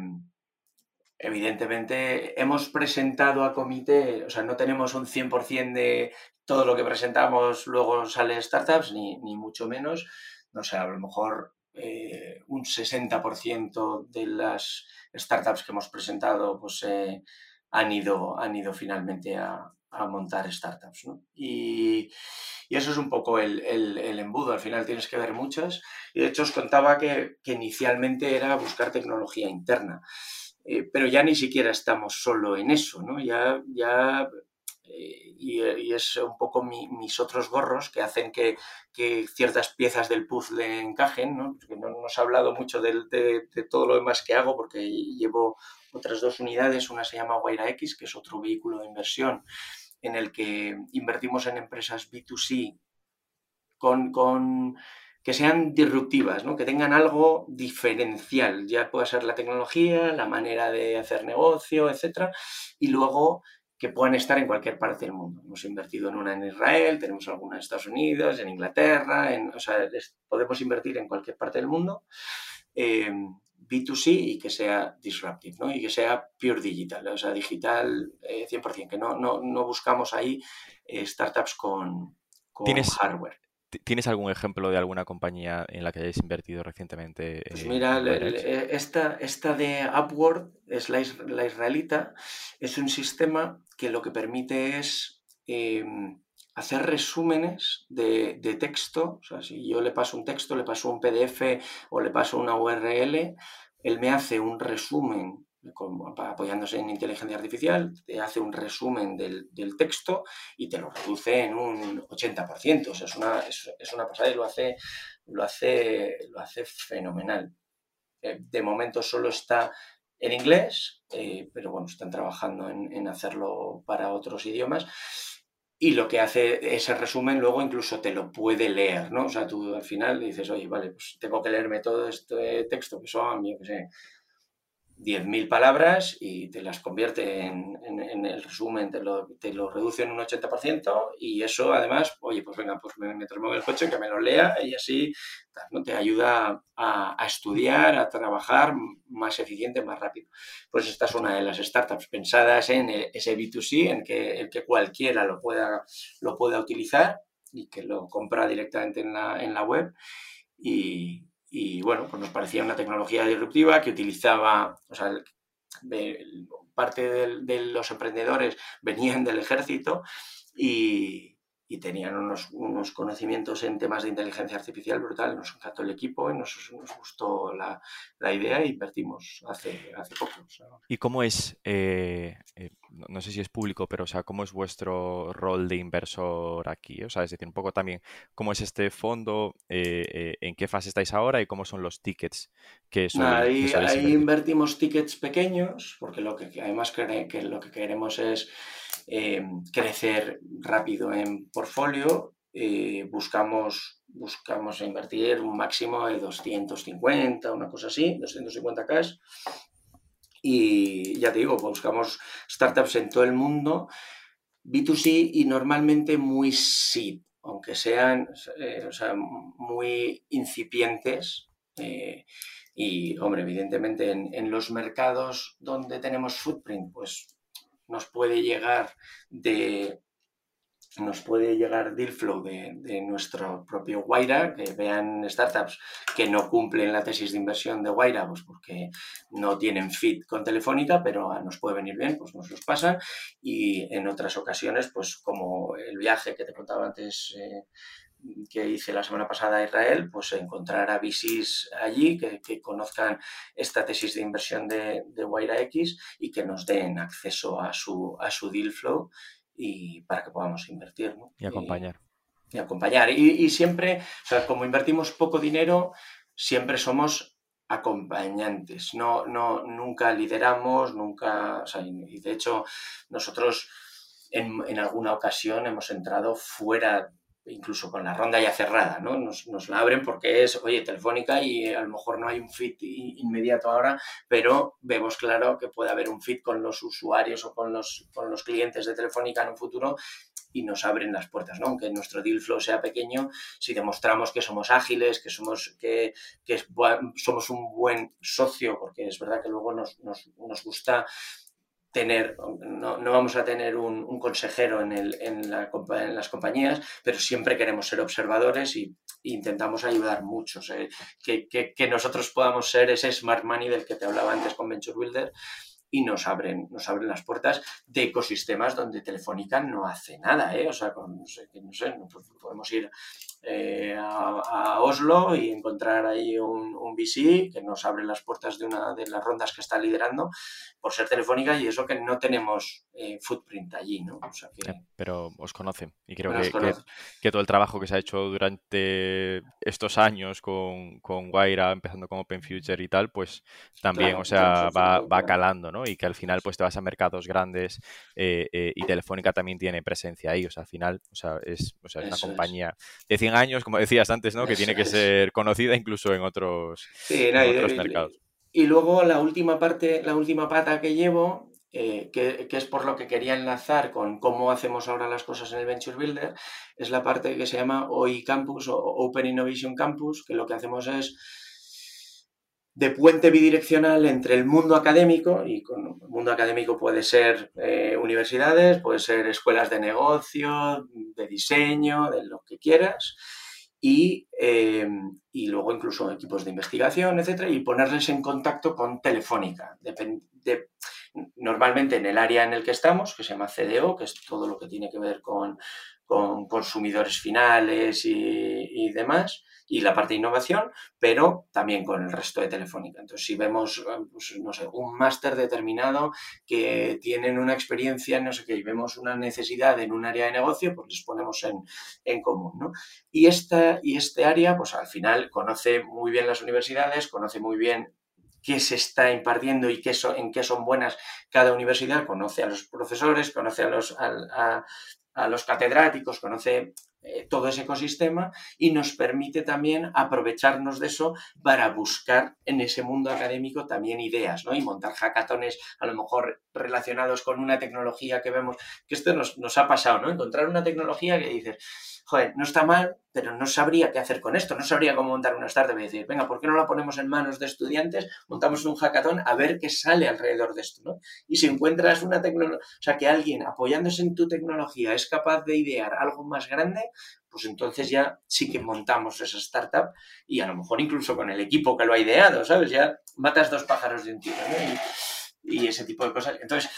evidentemente, hemos presentado a comité, o sea, no tenemos un 100% de todo lo que presentamos, luego sale startups, ni, mucho menos. No sé, a lo mejor eh, un 60% de las startups que hemos presentado pues, eh, han, ido, han ido finalmente a, a montar startups. ¿no? Y, eso es un poco el, el, embudo, al final tienes que ver muchas. Y de hecho os contaba que, que inicialmente era buscar tecnología interna, eh, pero ya ni siquiera estamos solo en eso, ¿no? Ya, ya eh, y, es un poco mis otros gorros que hacen que, que, ciertas piezas del puzzle encajen, ¿no? Porque no nos ha hablado mucho de, de, de, todo lo demás que hago porque llevo otras dos unidades, una se llama Guaira X, que es otro vehículo de inversión en el que invertimos en empresas B2C con, con que sean disruptivas, ¿no? que tengan algo diferencial, ya pueda ser la tecnología, la manera de hacer negocio, etc. Y luego que puedan estar en cualquier parte del mundo. Hemos invertido en una en Israel, tenemos alguna en Estados Unidos, en Inglaterra, o sea, podemos invertir en cualquier parte del mundo. Eh, B2C y que sea disruptive, ¿no? Y que sea pure digital, o sea, digital 100%, eh, que no, no, no buscamos ahí eh, startups con, hardware. ¿Tienes algún ejemplo de alguna compañía en la que hayáis invertido recientemente? Pues mira, esta, esta de Upward, es la, israelita, es un sistema que lo que permite es em, hacer resúmenes de, texto, o sea, si yo le paso un texto, le paso un PDF o le paso una URL, él me hace un resumen apoyándose en inteligencia artificial, te hace un resumen del, texto y te lo reduce en un 80%. O sea, es una, es, una pasada y lo hace, lo hace, lo hace fenomenal. Eh, de momento solo está en inglés, eh, pero bueno, están trabajando en, en hacerlo para otros idiomas y lo que hace ese resumen luego incluso te lo puede leer, ¿no? O sea, tú al final dices, oye, vale, pues tengo que leerme todo este texto que son, yo qué sé, 10.000 palabras y te las convierte en, el resumen, te lo, reduce en un 80% y eso además, oye, pues venga, pues me, en el coche, que me lo lea y así ¿no? te ayuda a, estudiar, a trabajar más eficiente, más rápido. Pues esta es una de las startups pensadas en ese B2C, en que, el que cualquiera lo pueda, lo pueda utilizar y que lo compra directamente en la, en la web y, y bueno, pues nos parecía una tecnología disruptiva que utilizaba, o sea, parte de, los emprendedores venían del ejército y, y tenían unos, unos, conocimientos en temas de inteligencia artificial brutal. Nos encantó el equipo y nos, nos gustó la, la, idea e invertimos hace, hace poco. ¿Y cómo es, eh, eh, no sé si es público, pero o sea, cómo es vuestro rol de inversor aquí? O sea, es decir, un poco también, ¿cómo es este fondo? Eh, ¿En qué fase estáis ahora y cómo son los tickets que son? Ahí, ahí invertimos tickets pequeños, porque lo que además que lo que queremos es eh, crecer rápido en portfolio, eh, buscamos, buscamos invertir un máximo de 250, una cosa así, 250 cash. Y ya te digo, buscamos startups en todo el mundo, B2C y normalmente muy seed, aunque sean eh, muy incipientes. y, hombre, evidentemente en, en, los mercados donde tenemos footprint, pues nos puede llegar de nos puede llegar deal flow de, nuestro propio Guaira, que vean startups que no cumplen la tesis de inversión de Guaira, pues porque no tienen fit con Telefónica, pero nos puede venir bien, pues nos los pasan. Y en otras ocasiones, pues como el viaje que te contaba antes eh, que hice la semana pasada a Israel, pues encontrar a VCs allí que, conozcan esta tesis de inversión de, de Guaira X y que nos den acceso a su, a su deal flow y para que podamos invertir. Y acompañar. Y, acompañar. Y, siempre, o sea, como invertimos poco dinero, siempre somos acompañantes. No, no, nunca lideramos, nunca. O sea, y de hecho, nosotros en, en alguna ocasión hemos entrado fuera incluso con la ronda ya cerrada, ¿no? Nos, la abren porque es, oye, telefónica y a lo mejor no hay un fit inmediato ahora, pero vemos claro que puede haber un fit con los usuarios o con los, con los clientes de telefónica en un futuro y nos abren las puertas, ¿no? Aunque nuestro deal flow sea pequeño, si demostramos que somos ágiles, que somos, que, que somos un buen socio, porque es verdad que luego nos, nos, nos gusta tener, no, no, vamos a tener un, consejero en, el, en, la, las compañías, pero siempre queremos ser observadores y, intentamos ayudar mucho. que, que, nosotros podamos ser ese smart money del que te hablaba antes con Venture Builder y nos abren, nos abren las puertas de ecosistemas donde Telefónica no hace nada. ¿eh? O sea, no sé, no sé podemos ir eh, a, Oslo y encontrar ahí un, un VC que nos abre las puertas de una de las rondas que está liderando por ser telefónica y eso que no tenemos eh, footprint allí, ¿no? Pero os conocen y creo que, que, todo el trabajo que se ha hecho durante estos años con, con Guaira, empezando con Open Future y tal, pues también, o sea, va, va, calando, ¿no? Y que al final pues te vas a mercados grandes eh, y Telefónica también tiene presencia ahí, o sea, al final, o sea, es, o sea, es una compañía de 100 años, como decías antes, ¿no? Que tiene que ser conocida incluso en otros, mercados. Y, luego la última parte, la última pata que llevo, eh, que, es por lo que quería enlazar con cómo hacemos ahora las cosas en el Venture Builder, es la parte que se llama OI Campus o Open Innovation Campus, que lo que hacemos es de puente bidireccional entre el mundo académico, y con el mundo académico puede ser eh, universidades, puede ser escuelas de negocio, de diseño, de lo que quieras, y, eh, y luego incluso equipos de investigación, etcétera, y ponerles en contacto con Telefónica. normalmente en el área en el que estamos, que se llama CDO, que es todo lo que tiene que ver con, con consumidores finales y, demás, y la parte de innovación, pero también con el resto de Telefónica. Entonces, si vemos, eh, pues, no sé, un máster determinado que tienen una experiencia, no sé qué, y vemos una necesidad en un área de negocio, pues les ponemos en, en común, ¿no? Y, esta, y este área, pues al final conoce muy bien las universidades, conoce muy bien qué se está impartiendo y qué en qué son buenas cada universidad, conoce a los profesores, conoce a los, los catedráticos, conoce eh, todo ese ecosistema y nos permite también aprovecharnos de eso para buscar en ese mundo académico también ideas, ¿no? Y montar hackatones a lo mejor relacionados con una tecnología que vemos, que esto nos, nos ha pasado, ¿no? Encontrar una tecnología que dices, joder, no está mal, pero no sabría qué hacer con esto, no sabría cómo montar una startup y decir, venga, ¿por qué no la ponemos en manos de estudiantes? Montamos un hackathon a ver qué sale alrededor de esto, ¿no? Y si encuentras una tecnología, o sea, que alguien apoyándose en tu tecnología es capaz de idear algo más grande, pues entonces ya sí que montamos esa startup y a lo mejor incluso con el equipo que lo ha ideado, ¿sabes? Ya matas dos pájaros de un tiro, ¿no? Y, y ese tipo de cosas. Entonces,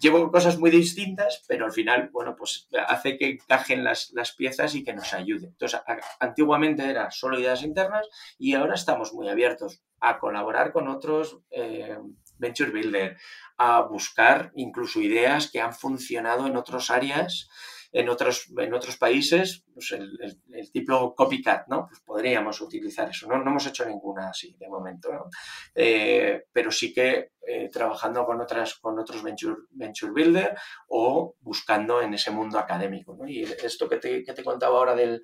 llevo cosas muy distintas, pero al final, bueno, pues hace que encajen las, las piezas y que nos ayude. Entonces, antiguamente era solo ideas internas y ahora estamos muy abiertos a colaborar con otros eh, Venture Builder, a buscar incluso ideas que han funcionado en otras áreas en otros, en otros países, pues el, tipo copycat, ¿no? Pues podríamos utilizar eso. No, no hemos hecho ninguna así de momento, ¿no? Eh, pero sí que eh, trabajando con, otras, con otros venture, venture builder o buscando en ese mundo académico. Y esto que te, que te contaba ahora del,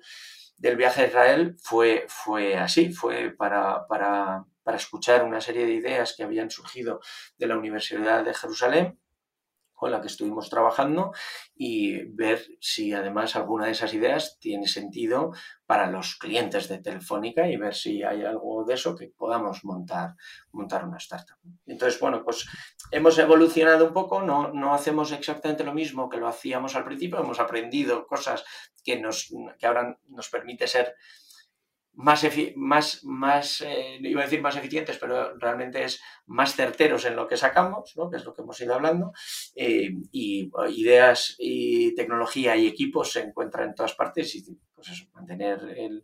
del viaje a Israel fue, fue así, fue para, para, para escuchar una serie de ideas que habían surgido de la Universidad de Jerusalén con la que estuvimos trabajando y ver si además alguna de esas ideas tiene sentido para los clientes de Telefónica y ver si hay algo de eso que podamos montar, montar una startup. Entonces, bueno, pues hemos evolucionado un poco, no, no hacemos exactamente lo mismo que lo hacíamos al principio, hemos aprendido cosas que, nos, que ahora nos permite ser más, más, más eh, iba a decir más eficientes, pero realmente es más certeros en lo que sacamos, ¿no? que es lo que hemos ido hablando, eh, y ideas y tecnología y equipos se encuentran en todas partes y pues eso, mantener el,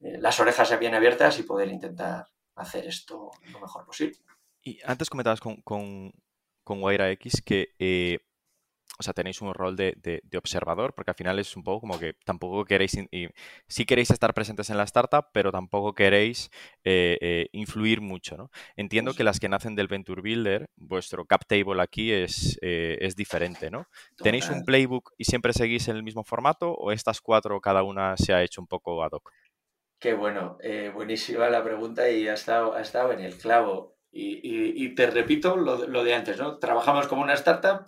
eh, las orejas bien abiertas y poder intentar hacer esto lo mejor posible. Y antes comentabas con, con, con X que o sea, tenéis un rol de, observador, porque al final es un poco como que tampoco queréis, y, sí queréis estar presentes en la startup, pero tampoco queréis eh, eh, influir mucho, ¿no? Entiendo que las que nacen del Venture Builder, vuestro cap table aquí es, eh, es diferente, ¿no? ¿Tenéis un playbook y siempre seguís en el mismo formato o estas cuatro cada una se ha hecho un poco ad hoc? Qué bueno, buenísima la pregunta y ha estado, ha estado en el clavo. Y, te repito lo, lo, de antes, ¿no? Trabajamos como una startup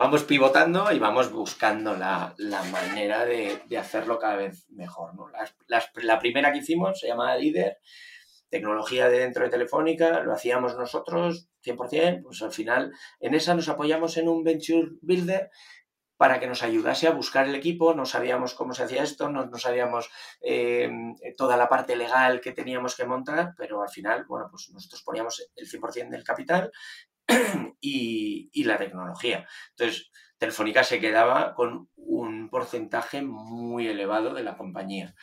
vamos pivotando y vamos buscando la, manera de, hacerlo cada vez mejor. la primera que hicimos se llamaba Líder, tecnología de dentro de Telefónica, lo hacíamos nosotros 100%, pues al final en esa nos apoyamos en un Venture Builder para que nos ayudase a buscar el equipo, no sabíamos cómo se hacía esto, no, sabíamos em, toda la parte legal que teníamos que montar, pero al final, bueno, pues nosotros poníamos el 100% del capital (clears throat) y, la tecnología. Entonces, Telefónica se quedaba con un porcentaje muy elevado de la compañía.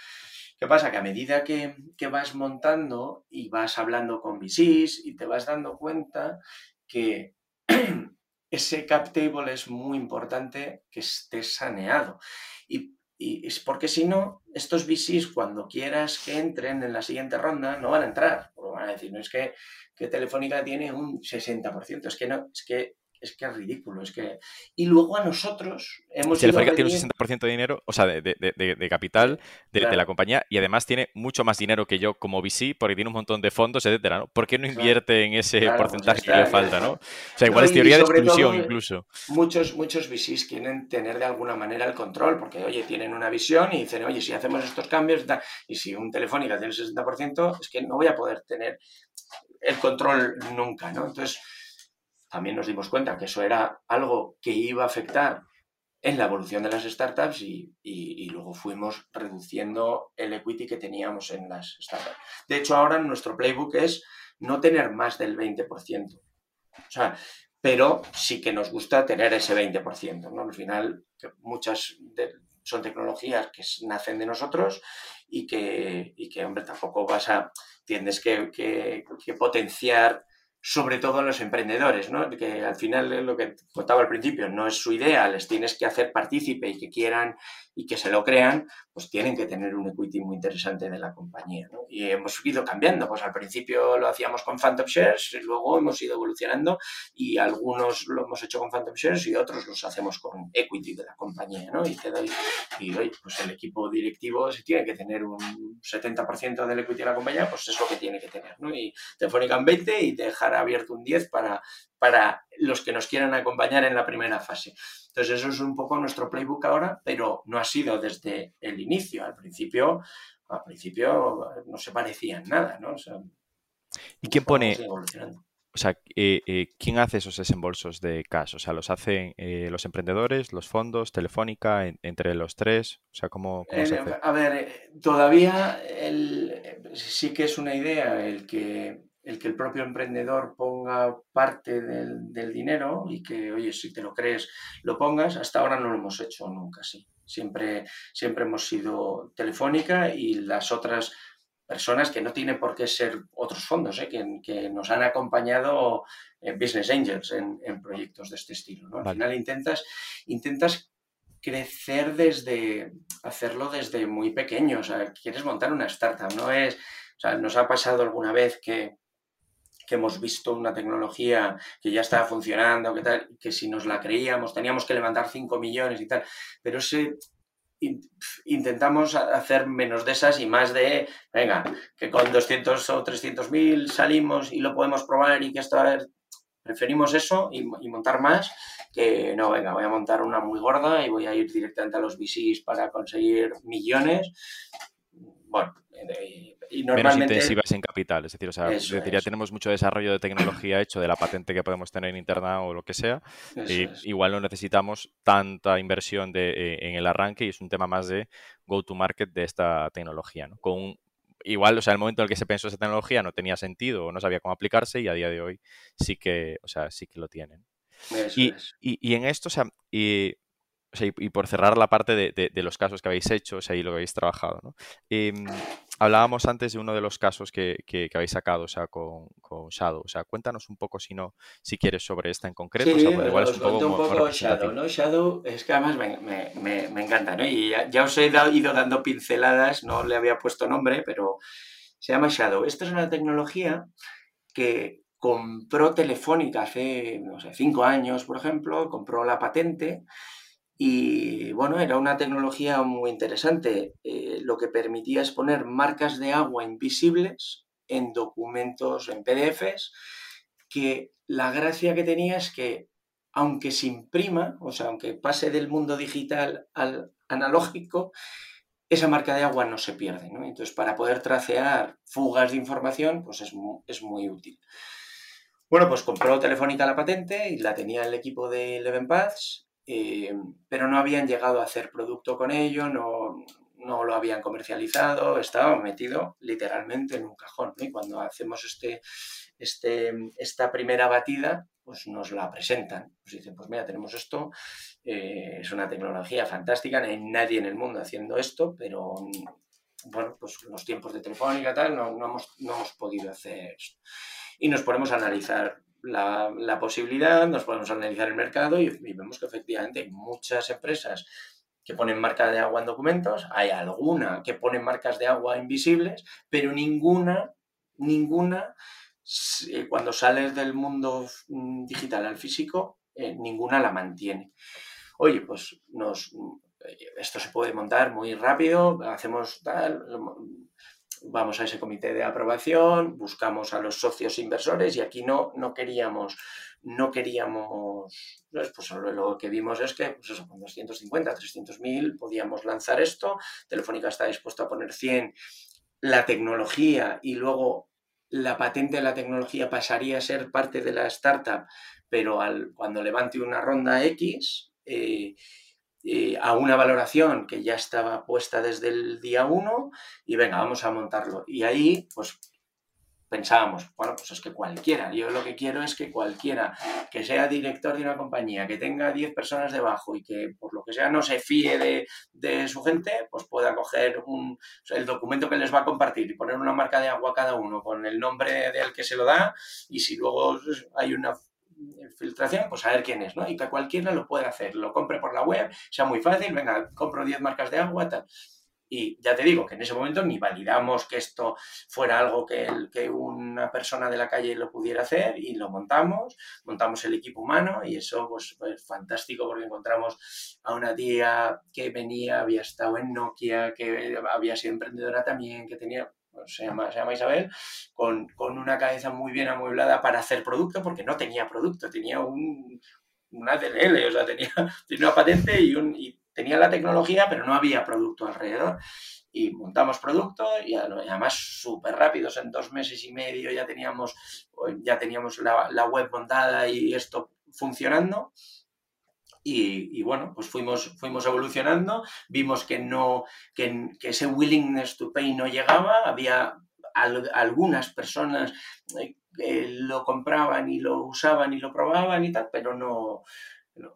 ¿Qué pasa? Que a medida que, vas montando y vas hablando con VCs y te vas dando cuenta que (clears throat) ese cap table es muy importante que esté saneado. Y, es porque si no, estos VCs cuando quieras que entren en la siguiente ronda no van a entrar. Porque van a decir, no es que que Telefónica tiene un 60%. Es que no, es que es que es ridículo. Es que... Y luego a nosotros hemos. Telefónica tiene un 60% de dinero, o sea, de, capital de, la compañía y además tiene mucho más dinero que yo como VC porque tiene un montón de fondos, etcétera, ¿no? ¿Por qué no invierte en ese pues porcentaje que le falta, ¿no? O sea, igual es teoría de exclusión incluso. Muchos, muchos VCs quieren tener de alguna manera el control porque, oye, tienen una visión y dicen, oye, si hacemos estos cambios y si un Telefónica tiene el 60%, es que no voy a poder tener el control nunca, ¿no? Entonces también nos dimos cuenta que eso era algo que iba a afectar en la evolución de las startups y, luego fuimos reduciendo el equity que teníamos en las startups. De hecho, ahora nuestro playbook es no tener más del 20%. O sea, pero sí que nos gusta tener ese 20%. ¿no? Al final, muchas son tecnologías que nacen de nosotros y que, que hombre, tampoco vas a, tienes que, que potenciar sobre todo a los emprendedores, ¿no? que al final lo que contaba al principio, no es su idea, les tienes que hacer partícipe y que quieran y que se lo crean, pues tienen que tener un equity muy interesante de la compañía. ¿no? Y hemos ido cambiando, pues al principio lo hacíamos con Phantom Shares, luego hemos ido evolucionando y algunos lo hemos hecho con Phantom Shares y otros los hacemos con equity de la compañía. ¿no? Y te doy, y pues el equipo directivo si tiene que tener un 70% del equity de la compañía, pues es lo que tiene que tener. ¿no? Y Telefónica en 20 y dejar abierto un 10 para, para los que nos quieran acompañar en la primera fase. Entonces, eso es un poco nuestro playbook ahora, pero no ha sido desde el inicio. Al principio, al principio no se parecía en nada, ¿no? ¿Y quién pone, o sea, eh, eh, ¿quién hace esos desembolsos de cash? O sea, ¿los hacen eh, los emprendedores, los fondos, Telefónica, entre los tres? O sea, ¿cómo, se hace? A ver, todavía sí que es una idea el que el que el propio emprendedor ponga parte del, dinero y que, oye, si te lo crees, lo pongas. Hasta ahora no lo hemos hecho nunca así. Siempre, siempre hemos sido Telefónica y las otras personas que no tienen por qué ser otros fondos, ¿eh? que, nos han acompañado Business Angels en, proyectos de este estilo. Al final intentas, intentas crecer desde, hacerlo desde muy pequeño. O sea, quieres montar una startup, no es... O sea, nos ha pasado alguna vez que, que hemos visto una tecnología que ya estaba funcionando, que tal, que si nos la creíamos teníamos que levantar 5 millones y tal, pero ese intentamos hacer menos de esas y más de, venga, que con 200 o 300 mil salimos y lo podemos probar y que esto ver, preferimos eso y, montar más que no, venga, voy a montar una muy gorda y voy a ir directamente a los VCs para conseguir millones. Bueno, y normalmente... Menos intensivas en capital, es decir, o sea, ya tenemos mucho desarrollo de tecnología (clears throat) hecho de la patente que podemos tener interna o lo que sea, y igual no necesitamos tanta inversión de, eh, en el arranque y es un tema más de go to market de esta tecnología, ¿no? Con igual, o sea, el momento en el que se pensó esa tecnología no tenía sentido o no sabía cómo aplicarse y a día de hoy sí que, o sea, sí que lo tienen. Y, y, en esto, o sea, y, y, por cerrar la parte de, de, los casos que habéis hecho, o sea, y lo que habéis trabajado, ¿no? Em, hablábamos antes de uno de los casos que, que, habéis sacado, o sea, con, con, Shadow. O sea, cuéntanos un poco, si no, si quieres, sobre esta en concreto. Sí, igual es un poco, Shadow, ¿no? Shadow es que además me, me, me, encanta, ¿no? Y ya, os he ido dando pinceladas, no le había puesto nombre, pero se llama Shadow. Esta es una tecnología que compró Telefónica hace, no sé, cinco años, por ejemplo, compró la patente y bueno, era una tecnología muy interesante. Eh, lo que permitía es poner marcas de agua invisibles en documentos, en PDFs, que la gracia que tenía es que aunque se imprima, o sea, aunque pase del mundo digital al analógico, esa marca de agua no se pierde. ¿no? Entonces, para poder tracear fugas de información, pues es muy, es muy útil. Bueno, pues compró Telefónica la patente y la tenía el equipo de Eleven Paths eh, pero no habían llegado a hacer producto con ello, no, no lo habían comercializado, estaba metido literalmente en un cajón. Y cuando hacemos este, este, esta primera batida, pues nos la presentan. Pues dicen, pues mira, tenemos esto, eh, es una tecnología fantástica, no hay nadie en el mundo haciendo esto, pero bueno, pues los tiempos de telefónica tal, no, no, hemos, no hemos podido hacer esto. Y nos ponemos a analizar la, posibilidad, nos podemos analizar el mercado y, vemos que efectivamente hay muchas empresas que ponen marca de agua en documentos, hay alguna que ponen marcas de agua invisibles, pero ninguna, ninguna, eh, cuando sales del mundo mm, digital al físico, eh, ninguna la mantiene. Oye, pues nos, eh, esto se puede montar muy rápido, hacemos tal, vamos a ese comité de aprobación, buscamos a los socios inversores y aquí no, no queríamos, no queríamos, pues lo que vimos es que pues con 250, 300 mil podíamos lanzar esto, Telefónica está dispuesto a poner 100, la tecnología y luego la patente de la tecnología pasaría a ser parte de la startup, pero al, cuando levante una ronda X, eh, eh, a una valoración que ya estaba puesta desde el día 1 y venga, vamos a montarlo. Y ahí, pues pensábamos, bueno, pues es que cualquiera, yo lo que quiero es que cualquiera que sea director de una compañía, que tenga 10 personas debajo y que por lo que sea no se fíe de, su gente, pues pueda coger un, el documento que les va a compartir y poner una marca de agua cada uno con el nombre del que se lo da y si luego hay una filtración, pues a ver quién es, ¿no? Y que cualquiera lo puede hacer, lo compre por la web, sea muy fácil, venga, compro 10 marcas de agua, tal. Y ya te digo que en ese momento ni validamos que esto fuera algo que, que una persona de la calle lo pudiera hacer y lo montamos, montamos el equipo humano y eso pues fue fantástico porque encontramos a una tía que venía, había estado en Nokia, que había sido emprendedora también, que tenía se llama, se llama Isabel, con, una cabeza muy bien amueblada para hacer producto, porque no tenía producto, tenía un, una DLL, o sea, tenía, (laughs) tenía una patente y, un, tenía la tecnología, pero no había producto alrededor. Y montamos producto y además súper rápidos, en dos meses y medio ya teníamos, ya teníamos la web montada y esto funcionando. Y, bueno, pues fuimos, fuimos evolucionando, vimos que, no, que, ese willingness to pay no llegaba, había algunas personas eh, que lo compraban y lo usaban y lo probaban y tal, pero no...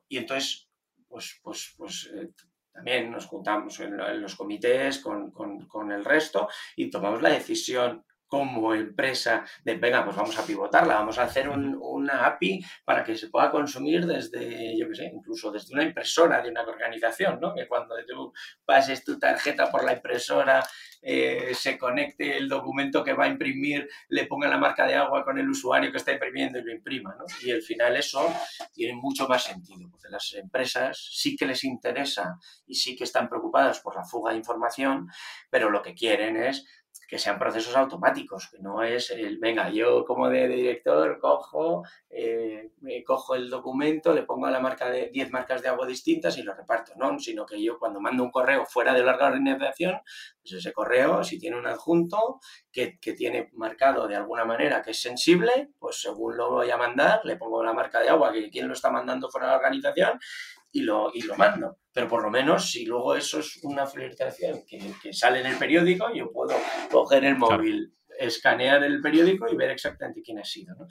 Y entonces, pues, pues, pues eh, también nos juntamos en, los comités con, con, con, el resto y tomamos la decisión como empresa de, venga, pues vamos a pivotarla, vamos a hacer una API para que se pueda consumir desde, yo qué sé, incluso desde una impresora de una organización, ¿no? Que cuando tú pases tu tarjeta por la impresora, eh, se conecte el documento que va a imprimir, le ponga la marca de agua con el usuario que está imprimiendo y lo imprima, ¿no? Y al final eso tiene mucho más sentido, porque las empresas sí que les interesa y sí que están preocupadas por la fuga de información, pero lo que quieren es que sean procesos automáticos, que no es el, venga, yo como de, director cojo, eh, cojo el documento, le pongo la marca de 10 marcas de agua distintas y lo reparto, no, sino que yo cuando mando un correo fuera de la organización, pues ese correo, si tiene un adjunto que, que tiene marcado de alguna manera que es sensible, pues según lo voy a mandar, le pongo la marca de agua que quien lo está mandando fuera de la organización y lo, y lo mando. Pero por lo menos, si luego eso es una filtración que, que sale en el periódico, yo puedo coger el móvil, escanear el periódico y ver exactamente quién ha sido. ¿no?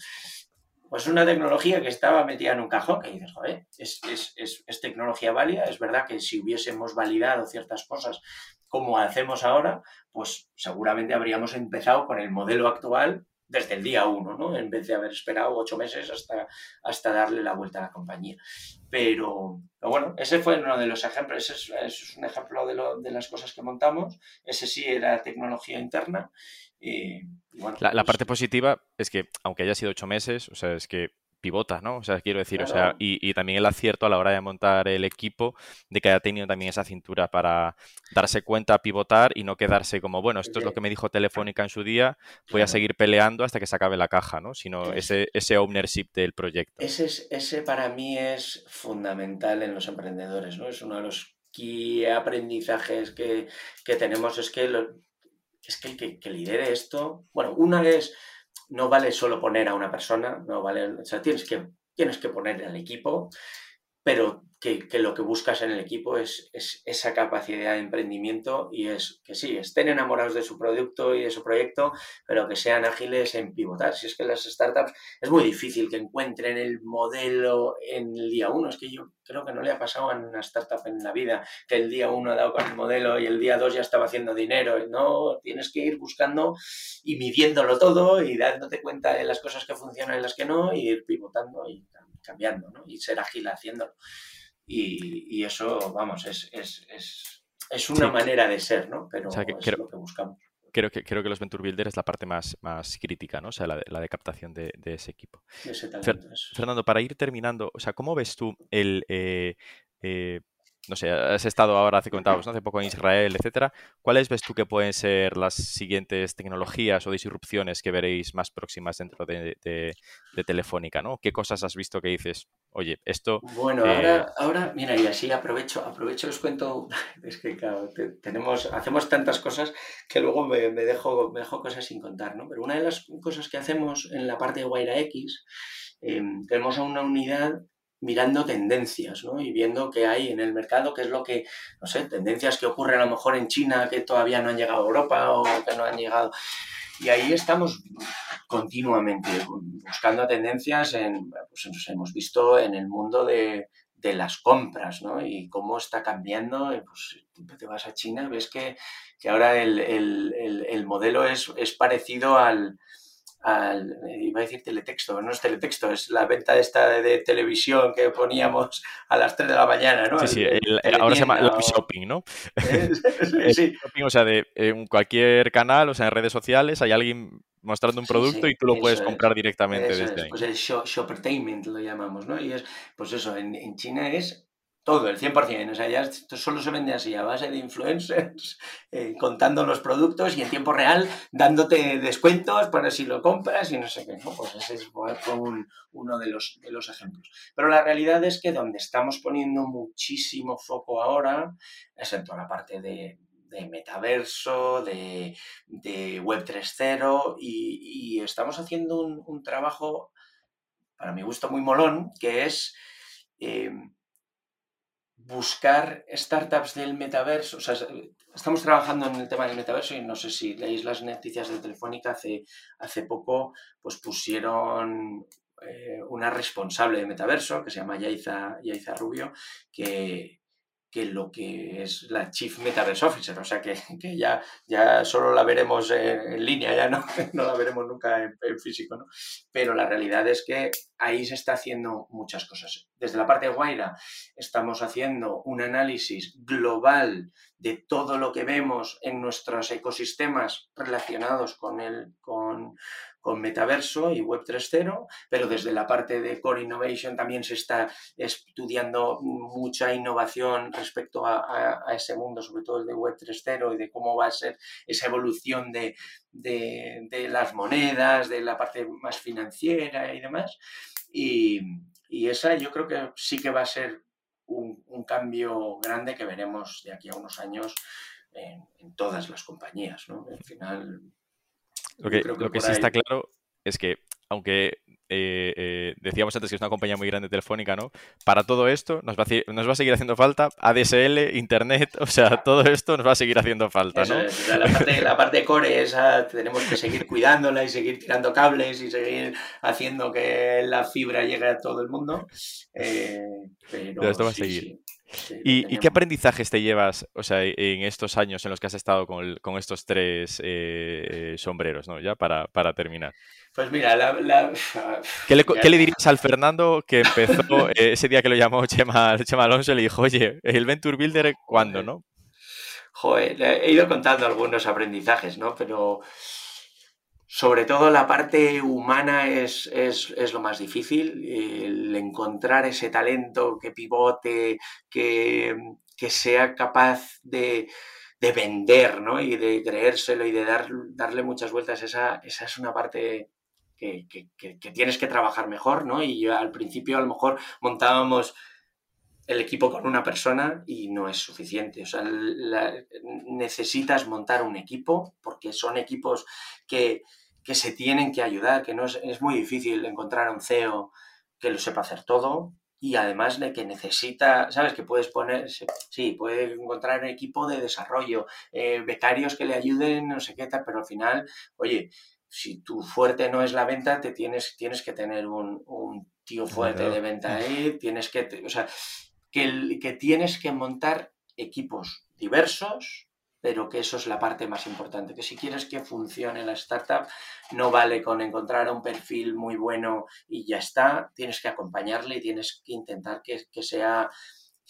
Pues una tecnología que estaba metida en un cajón, que dices, joder, es, es, es, es, tecnología válida. Es verdad que si hubiésemos validado ciertas cosas como hacemos ahora, pues seguramente habríamos empezado con el modelo actual desde el día uno, ¿no? En vez de haber esperado ocho meses hasta, hasta darle la vuelta a la compañía. Pero, pero bueno, ese fue uno de los ejemplos, ese es, es un ejemplo de, lo, de, las cosas que montamos. Ese sí era tecnología interna. Y, y bueno, la, la, parte positiva es que, aunque haya sido ocho meses, o sea, es que pivota, ¿no? O sea, quiero decir, claro. o sea, y, y, también el acierto a la hora de montar el equipo, de que haya tenido también esa cintura para darse cuenta, pivotar y no quedarse como, bueno, esto es lo que me dijo Telefónica en su día, voy a seguir peleando hasta que se acabe la caja, ¿no? Sino ese, ese ownership del proyecto. Ese, es, ese para mí es fundamental en los emprendedores, ¿no? Es uno de los key aprendizajes que, que tenemos, es que, lo, es que el que, que lidere esto, bueno, una es no vale solo poner a una persona, no vale, o sea, tienes que, tienes que poner al equipo, pero que, que, lo que buscas en el equipo es, es, esa capacidad de emprendimiento y es que sí, estén enamorados de su producto y de su proyecto, pero que sean ágiles en pivotar. Si es que las startups es muy difícil que encuentren el modelo en el día uno. Es que yo creo que no le ha pasado a una startup en la vida que el día uno ha dado con el modelo y el día dos ya estaba haciendo dinero. No, tienes que ir buscando y midiéndolo todo y dándote cuenta de las cosas que funcionan y las que no, y ir pivotando y cambiando, ¿no? Y ser ágil haciéndolo. Y, y, eso, vamos, es, es, es, es una sí. manera de ser, ¿no? Pero o sea, que, es creo, lo que buscamos. Creo que, creo que los Venture Builder es la parte más, más crítica, ¿no? O sea, la de, la de captación de, de, ese equipo. Ese Fer, Fernando, para ir terminando, o sea, ¿cómo ves tú el... Eh, eh, no sé, has estado ahora, hace comentábamos, ¿no? hace poco en Israel, etcétera. ¿Cuáles ves tú que pueden ser las siguientes tecnologías o disrupciones que veréis más próximas dentro de, de, de Telefónica, ¿no? ¿Qué cosas has visto que dices, oye, esto... Bueno, eh... ahora, ahora, mira, y así aprovecho, aprovecho, os cuento, (laughs) es que claro, te, tenemos, hacemos tantas cosas que luego me, me, dejo, me dejo cosas sin contar, ¿no? Pero una de las cosas que hacemos en la parte de Guaira X, eh, tenemos una unidad mirando tendencias ¿no? y viendo qué hay en el mercado, qué es lo que, no sé, tendencias que ocurren a lo mejor en China que todavía no han llegado a Europa o que no han llegado. Y ahí estamos continuamente buscando tendencias, en, pues nos hemos visto en el mundo de, de las compras, ¿no? Y cómo está cambiando, pues te vas a China, ves que, que ahora el, el, el, el modelo es, es parecido al, al, iba a decir teletexto, no es teletexto, es la venta esta de, de, televisión que poníamos a las 3 de la mañana, ¿no? Sí, sí, el, el, ahora se llama live (laughs) shopping, ¿no? (laughs) sí. shopping, o sea, de en cualquier canal, o sea, en redes sociales hay alguien mostrando un producto sí, sí, y tú lo puedes comprar es, directamente desde es. ahí. Pues el shoppertainment lo llamamos, ¿no? Y es, pues eso, en, en China es todo, el 100%. O sea, ya esto solo se vende así, a base de influencers, (laughs) eh, contando los productos y en tiempo real dándote descuentos para si lo compras y no sé qué. ¿no? Pues ese es un, uno de los, de los ejemplos. Pero la realidad es que donde estamos poniendo muchísimo foco ahora es en toda la parte de, de metaverso, de, de Web 3.0 y, y, estamos haciendo un, trabajo, para mi gusto, muy molón, que es... Eh, buscar startups del metaverso. O sea, estamos trabajando en el tema del metaverso y no sé si leéis las noticias de Telefónica hace, hace poco, pues pusieron eh, una responsable de metaverso que se llama Yaiza, Yaiza Rubio, que, que lo que es la Chief Metaverse Officer, o sea que, que ya, ya solo la veremos en, línea, ya no, (laughs) no la veremos nunca en, en físico. Pero la realidad es que ahí se está haciendo muchas cosas. Desde la parte de Guaira estamos haciendo un análisis global de todo lo que vemos en nuestros ecosistemas relacionados con, el, con, con Metaverso y Web 3.0, pero desde la parte de Core Innovation también se está estudiando mucha innovación respecto a, ese mundo, sobre todo el de Web 3.0 y de cómo va a ser esa evolución de, las monedas, de la parte más financiera y demás. Y, esa yo creo que sí que va a ser un, cambio grande que veremos de aquí a unos años en, en todas las compañías. ¿no? Al final lo que, lo que sí está claro es que, aunque eh, eh, decíamos antes que es una compañía muy grande telefónica, ¿no? Para todo esto nos va, a, nos va a seguir haciendo falta ADSL, Internet, o sea, todo esto nos va a seguir haciendo falta, ¿no? la, parte, core esa tenemos que seguir cuidándola y seguir tirando cables y seguir haciendo que la fibra llegue a todo el mundo. Eh, pero, esto va a seguir. ¿Y, qué aprendizajes te llevas o sea, en estos años en los que has estado con, estos tres eh, sombreros, ¿no? Ya para, terminar. Pues mira, la, (sighs) ¿Qué, le, dirías al Fernando que empezó eh, ese día que lo llamó Chema, (laughs) Chema Alonso y le dijo, oye, el Venture Builder, ¿cuándo, no? Joder, he ido contando algunos aprendizajes, ¿no? Pero sobre todo la parte humana es, es, lo más difícil, el encontrar ese talento que pivote, que, sea capaz de, vender ¿no? y de creérselo y de dar, darle muchas vueltas, esa, esa es una parte que, tienes que trabajar mejor, ¿no? Y al principio a lo mejor montábamos el equipo con una persona y no es suficiente. O sea, necesitas montar un equipo porque son equipos que, que se tienen que ayudar, que no es, es, muy difícil encontrar un CEO que lo sepa hacer todo y además de que necesita, ¿sabes? Que puedes poner, sí, puede encontrar un equipo de desarrollo, eh, becarios que le ayuden, no sé qué tal, pero al final, oye, si tu fuerte no es la venta, te tienes, tienes que tener un, un tío fuerte de venta ahí, tienes que, o sea, que, que tienes que montar equipos diversos, pero que eso es la parte más importante, que si quieres que funcione la startup, no vale con encontrar un perfil muy bueno y ya está, tienes que acompañarle y tienes que intentar que, que sea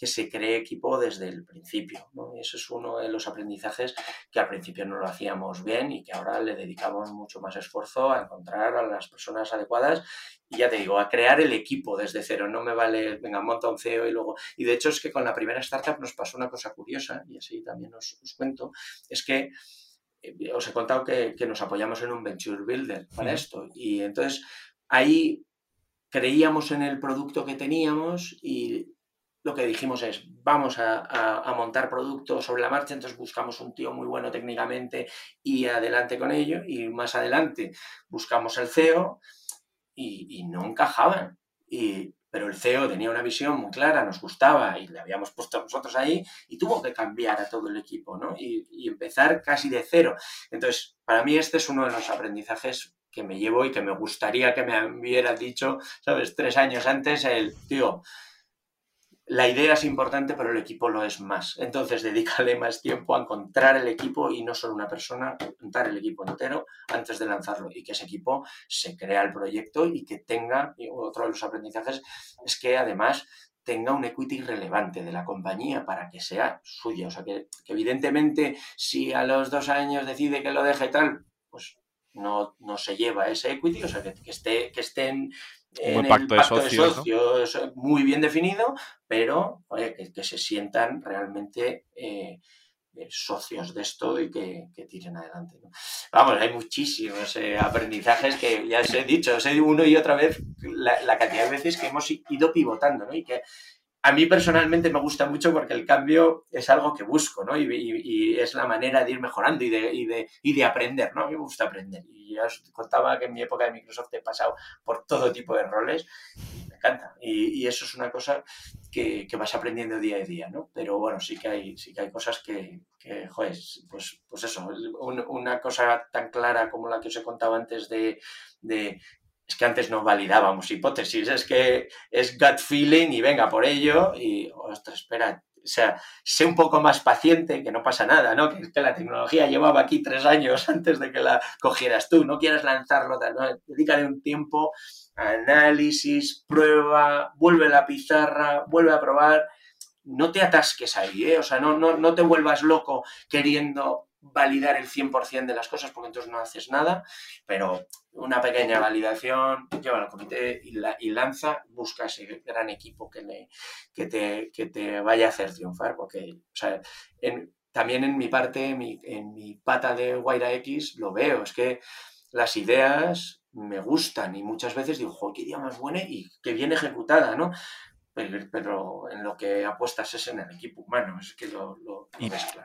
que se cree equipo desde el principio. ¿no? Y eso es uno de los aprendizajes que al principio no lo hacíamos bien y que ahora le dedicamos mucho más esfuerzo a encontrar a las personas adecuadas y ya te digo, a crear el equipo desde cero. No me vale, venga, monta un CEO y luego... Y de hecho es que con la primera startup nos pasó una cosa curiosa, y así también os, cuento, es que eh, os he contado que, que, nos apoyamos en un venture builder para esto. Y entonces ahí creíamos en el producto que teníamos y lo que dijimos es, vamos a, montar productos sobre la marcha, entonces buscamos un tío muy bueno técnicamente y adelante con ello, y más adelante buscamos el CEO y, no encajaban. Y, pero el CEO tenía una visión muy clara, nos gustaba y le habíamos puesto nosotros ahí y tuvo que cambiar a todo el equipo, ¿no? Y, empezar casi de cero. Entonces, para mí este es uno de los aprendizajes que me llevo y que me gustaría que me hubiera dicho, ¿sabes? Tres años antes, el tío, la idea es importante, pero el equipo lo es más. Entonces, (laughs) dedícale más tiempo a encontrar el equipo y no solo una persona, encontrar el equipo entero antes de lanzarlo y que ese equipo se crea el proyecto y que tenga, y otro de los aprendizajes es que además tenga un equity relevante de la compañía para que sea suyo. O sea, que, evidentemente si a los dos años decide que lo deje tal, pues no, no se lleva ese equity, o sea, que, que esté, que estén en el pacto de socios, muy bien definido, pero que, se sientan realmente eh, eh, socios de esto y que, tiren adelante. Vamos, hay muchísimos eh, aprendizajes que ya os he dicho, os he dicho uno y otra vez la, la, cantidad de veces que hemos ido pivotando, ¿no? Y que a mí personalmente me gusta mucho porque el cambio es algo que busco, ¿no? Y, es la manera de ir mejorando y de, de, aprender, ¿no? A mí me gusta aprender. Y ya os contaba que en mi época de Microsoft he pasado por todo tipo de roles y me encanta. Y, eso es una cosa que, vas aprendiendo día a día, ¿no? Pero bueno, sí que hay, sí que hay cosas que, que joder, pues, pues eso, una cosa tan clara como la que os he contado antes de, de es que antes no validábamos hipótesis, es que es gut feeling y venga por ello y, ostras, espera, o sea, sé un poco más paciente, que no pasa nada, ¿no? Que, la tecnología llevaba aquí tres años antes de que la cogieras tú, no quieras lanzarlo, ¿no? dedícale un tiempo análisis, prueba, vuelve a la pizarra, vuelve a probar. No te atasques ahí, ¿eh? O sea, no, no, no te vuelvas loco queriendo validar el 100% de las cosas porque entonces no haces nada, pero una pequeña validación, lleva al comité y, lanza, busca ese gran equipo que, te, que, te, vaya a hacer triunfar, porque también en mi parte, mi, en mi pata de Guaira X, lo veo, es que las ideas me gustan y muchas veces digo, joder, qué idea más buena y qué bien ejecutada, ¿no? Pero en lo que apuestas es en el equipo humano, es que lo,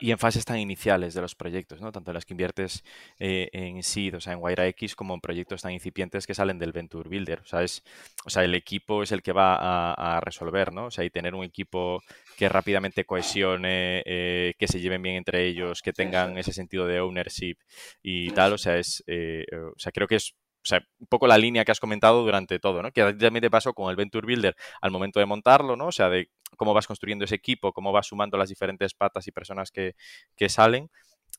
y, en fases tan iniciales de los proyectos, ¿no? Tanto las que inviertes eh, en SEED, o sea, en Wire X, como en proyectos tan incipientes que salen del Venture Builder. O sea, es, o sea el equipo es el que va a, resolver, ¿no? O sea, y tener un equipo que rápidamente cohesione, eh, que se lleven bien entre ellos, que tengan ese sentido de ownership y tal, o sea, es, eh, o sea, creo que es o sea, un poco la línea que has comentado durante todo, ¿no? Que también te pasó con el Venture Builder al momento de montarlo, ¿no? O sea, de cómo vas construyendo ese equipo, cómo vas sumando las diferentes patas y personas que, salen.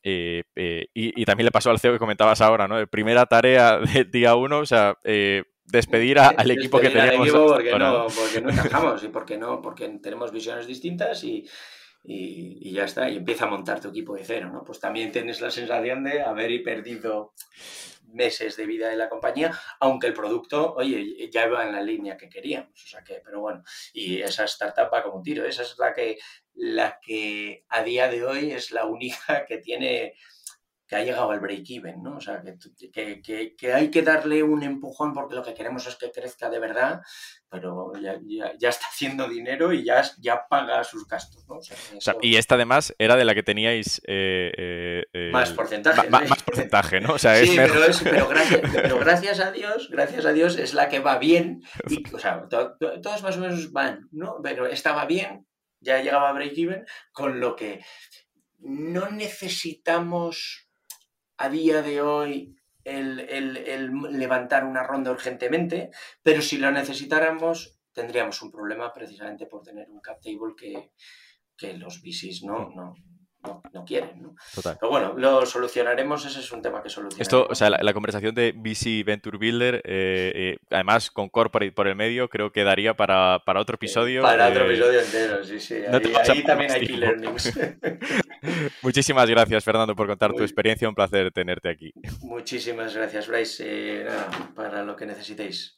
Eh, eh, y, también le pasó al CEO que comentabas ahora, ¿no? Primera tarea de día uno, o sea, eh, despedir al equipo que teníamos. porque, no, porque no encajamos y porque no, porque tenemos visiones distintas y, y, ya está, y empieza a montar tu equipo de cero, ¿no? Pues también tienes la sensación de haber perdido meses de vida de la compañía, aunque el producto, oye, ya iba en la línea que queríamos, o sea que, pero bueno, y esa startup va como un tiro, esa es la que, la que a día de hoy es la única (laughs) que tiene que ha llegado al break-even, ¿no? O sea, que, que, que, hay que darle un empujón porque lo que queremos es que crezca de verdad, pero ya, ya, está haciendo dinero y ya, ya paga sus gastos, ¿no? O sea, y esta además era de la que teníais... Eh, eh, más porcentaje. más porcentaje, ¿no? O sea, sí, pero, pero, gracias, (laughs) pero, gracias, a Dios, gracias a Dios es la que va bien. Y, o sea, todos más o menos van, ¿no? Pero estaba bien, ya llegaba a break-even, con lo que no necesitamos a día de hoy el, levantar una ronda urgentemente, pero si lo necesitáramos tendríamos un problema precisamente por tener un cap table que, que los VCs no, no, no, quieren. ¿no? Pero bueno, lo solucionaremos, ese es un tema que solucionaremos. Esto, o sea, la, conversación de VC Venture Builder, eh, eh, además con Corporate por el medio, creo que daría para, para otro episodio. Para otro eh, episodio entero, sí, sí. Ahí, también hay key learnings. Muchísimas gracias, Fernando, por contar tu experiencia. Un placer tenerte aquí. Muchísimas gracias, Bryce. Nada, para lo que necesitéis.